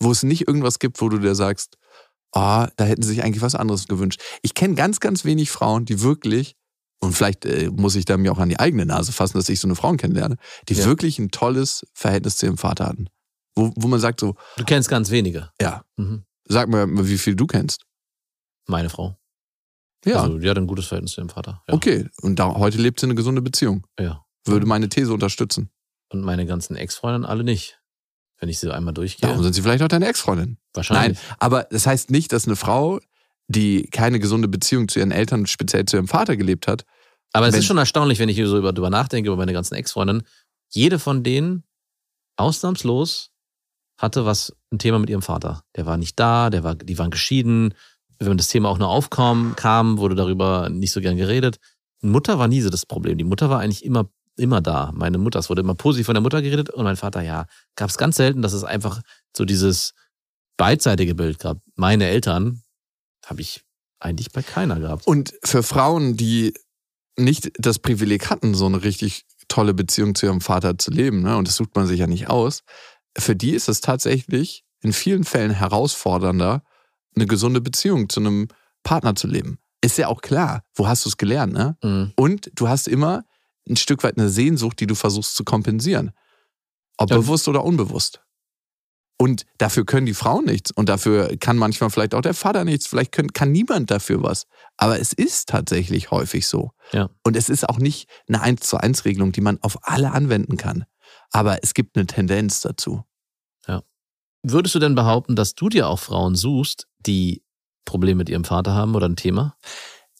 wo es nicht irgendwas gibt, wo du dir sagst, ah, da hätten sie sich eigentlich was anderes gewünscht. Ich kenne ganz, ganz wenig Frauen, die wirklich, und vielleicht äh, muss ich da mir auch an die eigene Nase fassen, dass ich so eine Frauen kennenlerne, die Ja. wirklich ein tolles Verhältnis zu ihrem Vater hatten. Wo, wo man sagt so, du kennst ganz wenige. ja, Mhm. sag mal, wie viel du kennst. Meine Frau. Ja, Also die hat ein gutes Verhältnis zu ihrem Vater. Ja. okay. Und da, heute lebt sie eine gesunde Beziehung. Ja. Würde meine These unterstützen. Und meine ganzen Ex-Freundinnen alle nicht. Wenn ich sie einmal durchgehe. Darum sind sie vielleicht auch deine Ex-Freundin. Wahrscheinlich. Nein, aber das heißt nicht, dass eine Frau, die keine gesunde Beziehung zu ihren Eltern, speziell zu ihrem Vater gelebt hat, Aber es ist schon erstaunlich, wenn ich hier so über, drüber nachdenke, über meine ganzen Ex-Freundinnen. Jede von denen, ausnahmslos, hatte was, ein Thema mit ihrem Vater. Der war nicht da, der war, die waren geschieden. Wenn das Thema auch nur aufkam, kam, wurde darüber nicht so gern geredet. Mutter war nie so das Problem. Die Mutter war eigentlich immer, immer da. Meine Mutter, es wurde immer positiv von der Mutter geredet und mein Vater, ja, gab es ganz selten, dass es einfach so dieses beidseitige Bild gab. Meine Eltern habe ich eigentlich bei keiner gehabt. Und für Frauen, die nicht das Privileg hatten, so eine richtig tolle Beziehung zu ihrem Vater zu leben, ne, und das sucht man sich ja nicht aus, für die ist es tatsächlich in vielen Fällen herausfordernder, eine gesunde Beziehung zu einem Partner zu leben. Ist ja auch klar, wo hast du es gelernt, ne? Mhm. Und du hast immer ein Stück weit eine Sehnsucht, die du versuchst zu kompensieren. Ob Ja. bewusst oder unbewusst. Und dafür können die Frauen nichts. Und dafür kann manchmal vielleicht auch der Vater nichts. Vielleicht können, kann niemand dafür was. Aber es ist tatsächlich häufig so. Ja. Und es ist auch nicht eine 1 zu 1 Regelung, die man auf alle anwenden kann. Aber es gibt eine Tendenz dazu. Würdest du denn behaupten, dass du dir auch Frauen suchst, die Probleme mit ihrem Vater haben oder ein Thema?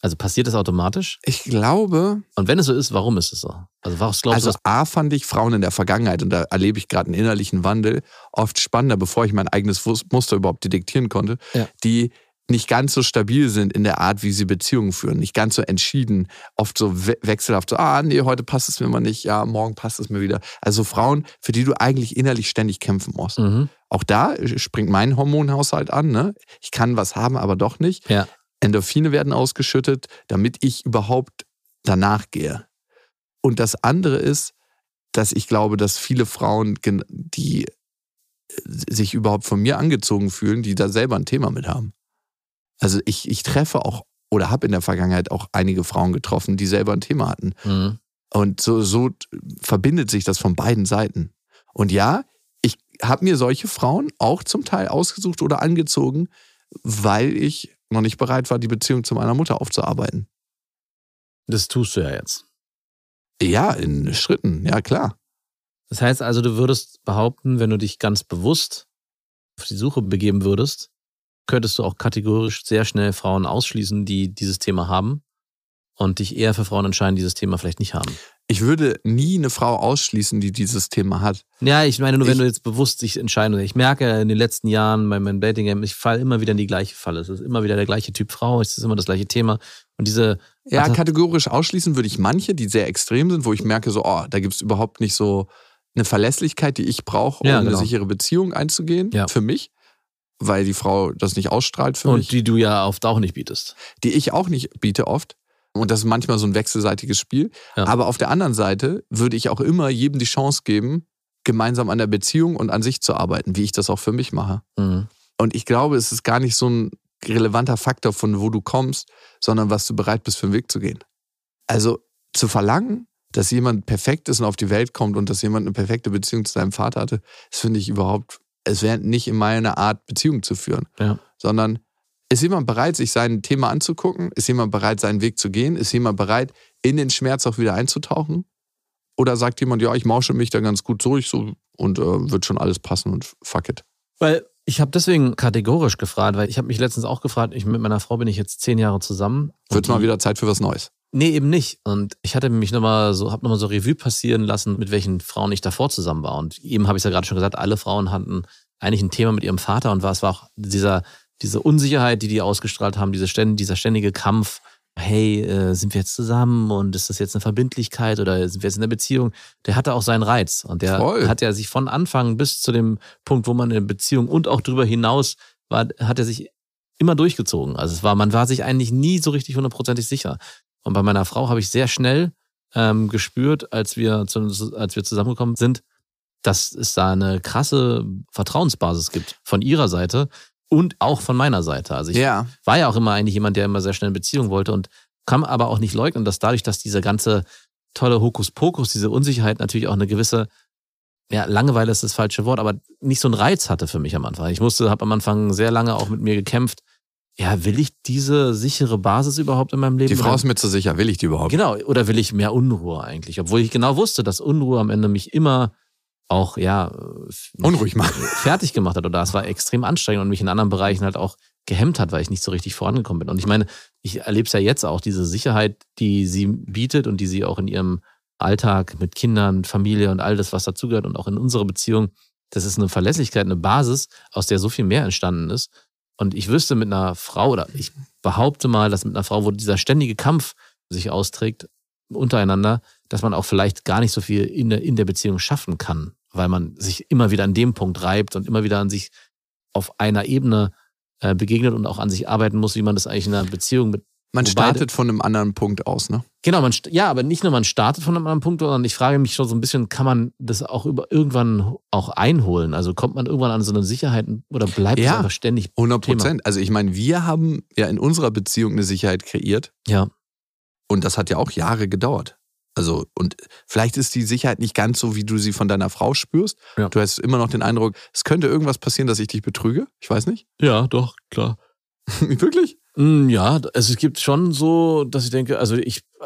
Also passiert das automatisch? Ich glaube, Und wenn es so ist, warum ist es so? Also was glaubst also du? A fand ich Frauen in der Vergangenheit, und da erlebe ich gerade einen innerlichen Wandel, oft spannender, bevor ich mein eigenes Muster überhaupt detektieren konnte, Ja. die nicht ganz so stabil sind in der Art, wie sie Beziehungen führen, nicht ganz so entschieden, oft so we wechselhaft, so, ah, nee, heute passt es mir mal nicht, ja, morgen passt es mir wieder. Also Frauen, für die du eigentlich innerlich ständig kämpfen musst. Mhm. Auch da springt mein Hormonhaushalt an, ne? Ich kann was haben, aber doch nicht. Ja. Endorphine werden ausgeschüttet, damit ich überhaupt danach gehe. Und das andere ist, dass ich glaube, dass viele Frauen, die äh, sich überhaupt von mir angezogen fühlen, die da selber ein Thema mit haben. Also ich, ich treffe auch oder habe in der Vergangenheit auch einige Frauen getroffen, die selber ein Thema hatten. Mhm. Und so, so verbindet sich das von beiden Seiten. Und ja, ich habe mir solche Frauen auch zum Teil ausgesucht oder angezogen, weil ich noch nicht bereit war, die Beziehung zu meiner Mutter aufzuarbeiten. Das tust du ja jetzt. Ja, in Schritten, ja klar. Das heißt also, du würdest behaupten, wenn du dich ganz bewusst auf die Suche begeben würdest, könntest du auch kategorisch sehr schnell Frauen ausschließen, die dieses Thema haben und dich eher für Frauen entscheiden, die dieses Thema vielleicht nicht haben. Ich würde nie eine Frau ausschließen, die dieses Thema hat. Ja, ich meine nur, wenn Ich- du jetzt bewusst dich entscheiden. Ich merke in den letzten Jahren bei meinem Dating-Game, ich falle immer wieder in die gleiche Falle. Es ist immer wieder der gleiche Typ Frau, es ist immer das gleiche Thema. Und diese, Ja, Also- kategorisch ausschließen würde ich manche, die sehr extrem sind, wo ich merke, so, oh, da gibt es überhaupt nicht so eine Verlässlichkeit, die ich brauche, um Ja, eine genau. sichere Beziehung einzugehen, Ja. für mich, weil die Frau das nicht ausstrahlt für und mich, die du ja oft auch nicht bietest. die ich auch nicht biete oft. Und das ist manchmal so ein wechselseitiges Spiel. Ja. Aber auf der anderen Seite würde ich auch immer jedem die Chance geben, gemeinsam an der Beziehung und an sich zu arbeiten, wie ich das auch für mich mache. Mhm. Und ich glaube, es ist gar nicht so ein relevanter Faktor von wo du kommst, sondern was du bereit bist, für den Weg zu gehen. Also zu verlangen, dass jemand perfekt ist und auf die Welt kommt und dass jemand eine perfekte Beziehung zu seinem Vater hatte, das finde ich überhaupt, es wäre nicht in meiner Art, Beziehung zu führen. Ja. Sondern ist jemand bereit, sich sein Thema anzugucken? Ist jemand bereit, seinen Weg zu gehen? Ist jemand bereit, in den Schmerz auch wieder einzutauchen? Oder sagt jemand, ja, ich mausche mich da ganz gut durch so, und äh, wird schon alles passen und fuck it. Weil ich habe deswegen kategorisch gefragt, weil ich habe mich letztens auch gefragt, ich mit meiner Frau bin ich jetzt zehn Jahre zusammen. Wird mal wieder Zeit für was Neues. Nee, eben nicht. Und ich hatte mich nochmal so, habe nochmal so Revue passieren lassen, mit welchen Frauen ich davor zusammen war. Und eben habe ich ja gerade schon gesagt, alle Frauen hatten eigentlich ein Thema mit ihrem Vater und war, es war auch dieser, diese Unsicherheit, die die ausgestrahlt haben, diese ständ, dieser ständige Kampf. Hey, äh, sind wir jetzt zusammen und ist das jetzt eine Verbindlichkeit oder sind wir jetzt in einer Beziehung? Der hatte auch seinen Reiz und der Voll. hat ja sich von Anfang bis zu dem Punkt, wo man in der Beziehung und auch darüber hinaus war, hat er sich immer durchgezogen. Also es war, man war sich eigentlich nie so richtig hundertprozentig sicher. Und bei meiner Frau habe ich sehr schnell ähm, gespürt, als wir, zu, als wir zusammengekommen sind, dass es da eine krasse Vertrauensbasis gibt von ihrer Seite und auch von meiner Seite. Also ich Ja. war ja auch immer eigentlich jemand, der immer sehr schnell eine Beziehung wollte und kann aber auch nicht leugnen, dass dadurch, dass diese ganze tolle Hokuspokus, diese Unsicherheit natürlich auch eine gewisse, ja, Langeweile ist das falsche Wort, aber nicht so einen Reiz hatte für mich am Anfang. Ich musste, habe am Anfang sehr lange auch mit mir gekämpft. Ja, will ich diese sichere Basis überhaupt in meinem Leben? Die Frau ist mir zu sicher, will ich die überhaupt? Genau, oder will ich mehr Unruhe eigentlich? Obwohl ich genau wusste, dass Unruhe am Ende mich immer auch, ja, äh, Unruhig machen. fertig gemacht hat oder es war extrem anstrengend und mich in anderen Bereichen halt auch gehemmt hat, weil ich nicht so richtig vorangekommen bin. Und ich meine, ich erlebe es ja jetzt auch, diese Sicherheit, die sie bietet und die sie auch in ihrem Alltag mit Kindern, Familie und all das, was dazugehört und auch in unserer Beziehung, das ist eine Verlässlichkeit, eine Basis, aus der so viel mehr entstanden ist. Und ich wüsste mit einer Frau, oder ich behaupte mal, dass mit einer Frau, wo dieser ständige Kampf sich austrägt untereinander, dass man auch vielleicht gar nicht so viel in der, in der Beziehung schaffen kann, weil man sich immer wieder an dem Punkt reibt und immer wieder an sich auf einer Ebene äh, begegnet und auch an sich arbeiten muss, wie man das eigentlich in einer Beziehung mit. Man wo startet von einem anderen Punkt aus, ne? Genau, man, ja, aber nicht nur man startet von einem anderen Punkt, sondern ich frage mich schon so ein bisschen, kann man das auch über, irgendwann auch einholen? Also kommt man irgendwann an so eine Sicherheit oder bleibt es Ja. einfach ständig 100 Thema? Prozent. Also ich meine, wir haben ja in unserer Beziehung eine Sicherheit kreiert Ja, und das hat ja auch Jahre gedauert. Also und vielleicht ist die Sicherheit nicht ganz so, wie du sie von deiner Frau spürst. Ja. Du hast immer noch den Eindruck, es könnte irgendwas passieren, dass ich dich betrüge. Ich weiß nicht. ja, doch, klar. Wirklich? Mm, Ja, also es gibt schon so, dass ich denke, also ich äh,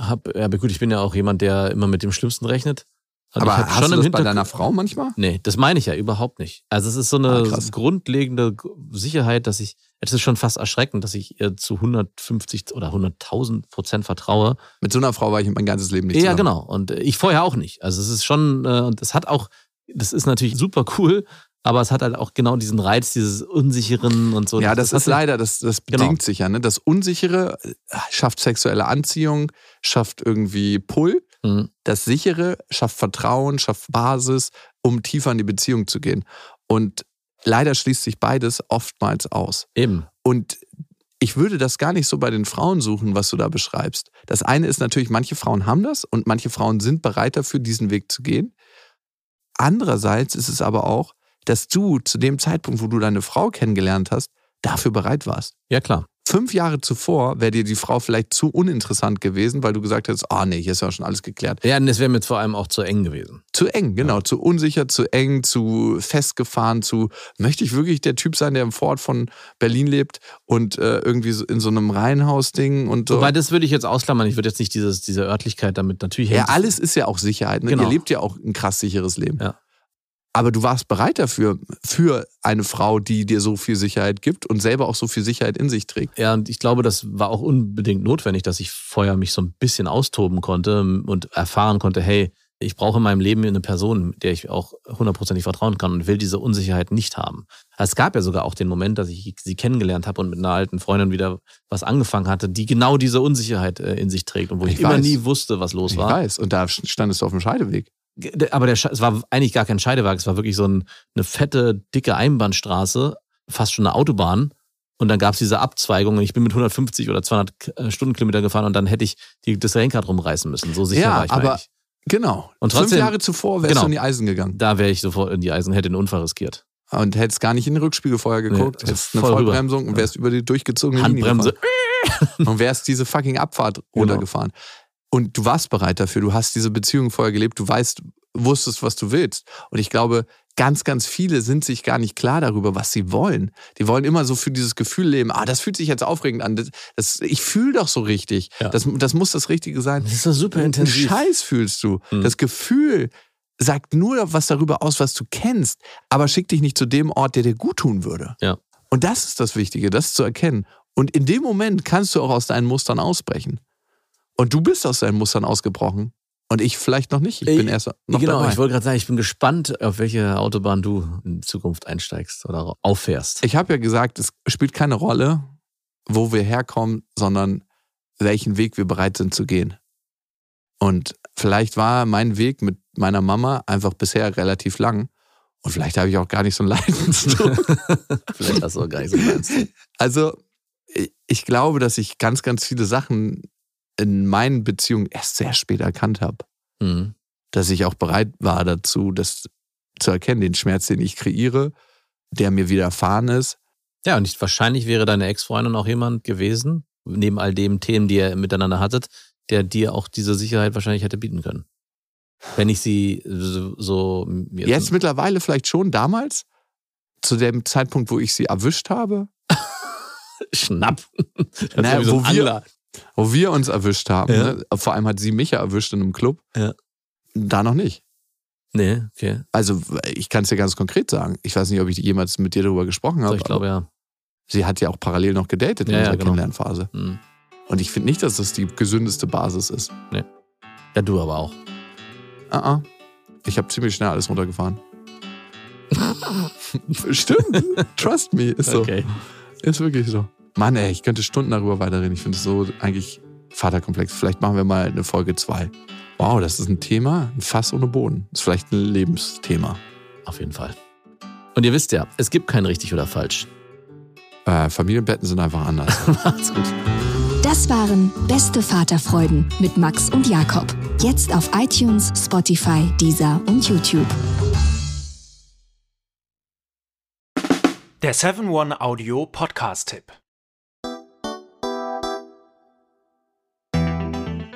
habe, ja gut, ich bin ja auch jemand, der immer mit dem Schlimmsten rechnet. Und Aber hast du das bei deiner Frau manchmal? Nee, das meine ich ja überhaupt nicht. Also es ist so eine Ah, grundlegende Sicherheit, dass ich, es ist schon fast erschreckend, dass ich ihr zu 150 oder 100.000 Prozent vertraue. Mit so einer Frau war ich mein ganzes Leben nicht ja, zusammen. genau. Und ich vorher auch nicht. Also es ist schon, äh, und es hat auch, das ist natürlich super cool, Aber es hat halt auch genau diesen Reiz, dieses Unsicheren und so. ja, das, hat ist leider, das, das Genau. bedingt sich ja. Ne? Das Unsichere äh, schafft sexuelle Anziehung, schafft irgendwie Pull. Mhm. Das Sichere schafft Vertrauen, schafft Basis, um tiefer in die Beziehung zu gehen. Und leider schließt sich beides oftmals aus. Eben. Und ich würde das gar nicht so bei den Frauen suchen, was du da beschreibst. Das eine ist natürlich, manche Frauen haben das und manche Frauen sind bereit dafür, diesen Weg zu gehen. Andererseits ist es aber auch, dass du zu dem Zeitpunkt, wo du deine Frau kennengelernt hast, dafür bereit warst. Ja, klar. Fünf Jahre zuvor wäre dir die Frau vielleicht zu uninteressant gewesen, weil du gesagt hättest, ah nee, hier ist ja schon alles geklärt. Ja, und es wäre mir vor allem auch zu eng gewesen. Zu eng, genau, zu unsicher, zu eng, zu festgefahren, zu möchte ich wirklich der Typ sein, der im Vorort von Berlin lebt und äh, irgendwie so in so einem Reihenhaus-Ding und so. Wobei, das würde ich jetzt ausklammern. Ich würde jetzt nicht dieses, diese Örtlichkeit damit natürlich ja, alles ist ja auch Sicherheit. Ne? Genau. Ihr lebt ja auch ein krass sicheres Leben. Ja. Aber du warst bereit dafür, für eine Frau, die dir so viel Sicherheit gibt und selber auch so viel Sicherheit in sich trägt. Ja, und ich glaube, das war auch unbedingt notwendig, dass ich vorher mich so ein bisschen austoben konnte und erfahren konnte, hey, ich brauche in meinem Leben eine Person, der ich auch hundertprozentig vertrauen kann und will diese Unsicherheit nicht haben. Es gab ja sogar auch den Moment, dass ich sie kennengelernt habe und mit einer alten Freundin wieder was angefangen hatte, die genau diese Unsicherheit äh, in sich trägt und wo ich, Ich immer weiß. nie wusste, was los Ich war. weiß. Und da standest du auf dem Scheideweg. Aber der, es war eigentlich gar kein Scheidewagen, es war wirklich so ein, eine fette, dicke Einbahnstraße, fast schon eine Autobahn. Und dann gab es diese Abzweigung und ich bin mit 150 oder 200 K- äh, Stundenkilometer gefahren und dann hätte ich die, das Lenkrad rumreißen müssen. So sicher Ja, war ich aber- eigentlich. Genau. Und Fünf trotzdem- Jahre zuvor wärst Genau. du in die Eisen gegangen. Da wäre ich sofort in die Eisen, hätte den Unfall riskiert. Und hättest gar nicht in den Rückspiegel vorher geguckt, Nee, hättest eine voll rüber. Vollbremsung und wärst über die durchgezogene Handbremse. Linie gefahren. und wärst diese fucking Abfahrt Genau. Und du warst bereit dafür. Du hast diese Beziehung vorher gelebt. Du weißt, wusstest, was du willst. Und ich glaube, ganz, ganz viele sind sich gar nicht klar darüber, was sie wollen. Die wollen immer so für dieses Gefühl leben. Ah, das fühlt sich jetzt aufregend an. Das, das, ich fühle doch so richtig. Ja. Das, das muss das Richtige sein. Das ist doch super intensiv. Scheiß fühlst du. Mhm. Das Gefühl sagt nur was darüber aus, was du kennst, aber schick dich nicht zu dem Ort, der dir gut tun würde. Ja. Und das ist das Wichtige, das zu erkennen. Und in dem Moment kannst du auch aus deinen Mustern ausbrechen. Und du bist aus deinen Mustern ausgebrochen. Und ich vielleicht noch nicht. Ich bin Ey, erst noch genau, dabei. ich wollte gerade sagen, ich bin gespannt, auf welche Autobahn du in Zukunft einsteigst oder auffährst. Ich habe ja gesagt, es spielt keine Rolle, wo wir herkommen, sondern welchen Weg wir bereit sind zu gehen. Und vielleicht war mein Weg mit meiner Mama einfach bisher relativ lang. Und vielleicht habe ich auch gar nicht so einen Leidensdruck. Vielleicht hast du auch gar nicht so meinst. Also, ich- ich glaube, dass ich ganz, ganz viele Sachen in meinen Beziehungen erst sehr spät erkannt habe. Mhm. Dass ich auch bereit war dazu, das zu erkennen, den Schmerz, den ich kreiere, der mir widerfahren ist. Ja, und ich, wahrscheinlich wäre deine Ex-Freundin auch jemand gewesen, neben all den Themen, die ihr miteinander hattet, der dir auch diese Sicherheit wahrscheinlich hätte bieten können. Wenn ich sie so, so Jetzt mittlerweile vielleicht schon damals, zu dem Zeitpunkt, wo ich sie erwischt habe, schnapp. Naja, so wo wir-. Wo wir uns erwischt haben. Ja. Ne? Vor allem hat sie mich ja erwischt in einem Club. Ja. Da noch nicht. Nee, okay. Also ich kann es dir ganz konkret sagen. Ich weiß nicht, ob ich jemals mit dir darüber gesprochen habe. ich glaube ja. Sie hat ja auch parallel noch gedatet in Ja, ja, unserer genau. Kennenlernphase. Hm. Und ich finde nicht, dass das die gesündeste Basis ist. Ja, du aber auch. Ah, ah. Ich habe ziemlich schnell alles runtergefahren. Stimmt. Trust me. Ist so. Okay. Ist wirklich so. Mann, ey, ich könnte Stunden darüber weiterreden. Ich finde es so eigentlich Vaterkomplex. Vielleicht machen wir mal eine Folge 2. Wow, das ist ein Thema, ein Fass ohne Boden. Das ist vielleicht ein Lebensthema. Auf jeden Fall. Und ihr wisst ja, es gibt kein richtig oder falsch. Äh, Familienbetten sind einfach anders. Macht's gut. Das waren Beste Vaterfreuden mit Max und Jakob. Jetzt auf iTunes, Spotify, Deezer und YouTube. Der 7-One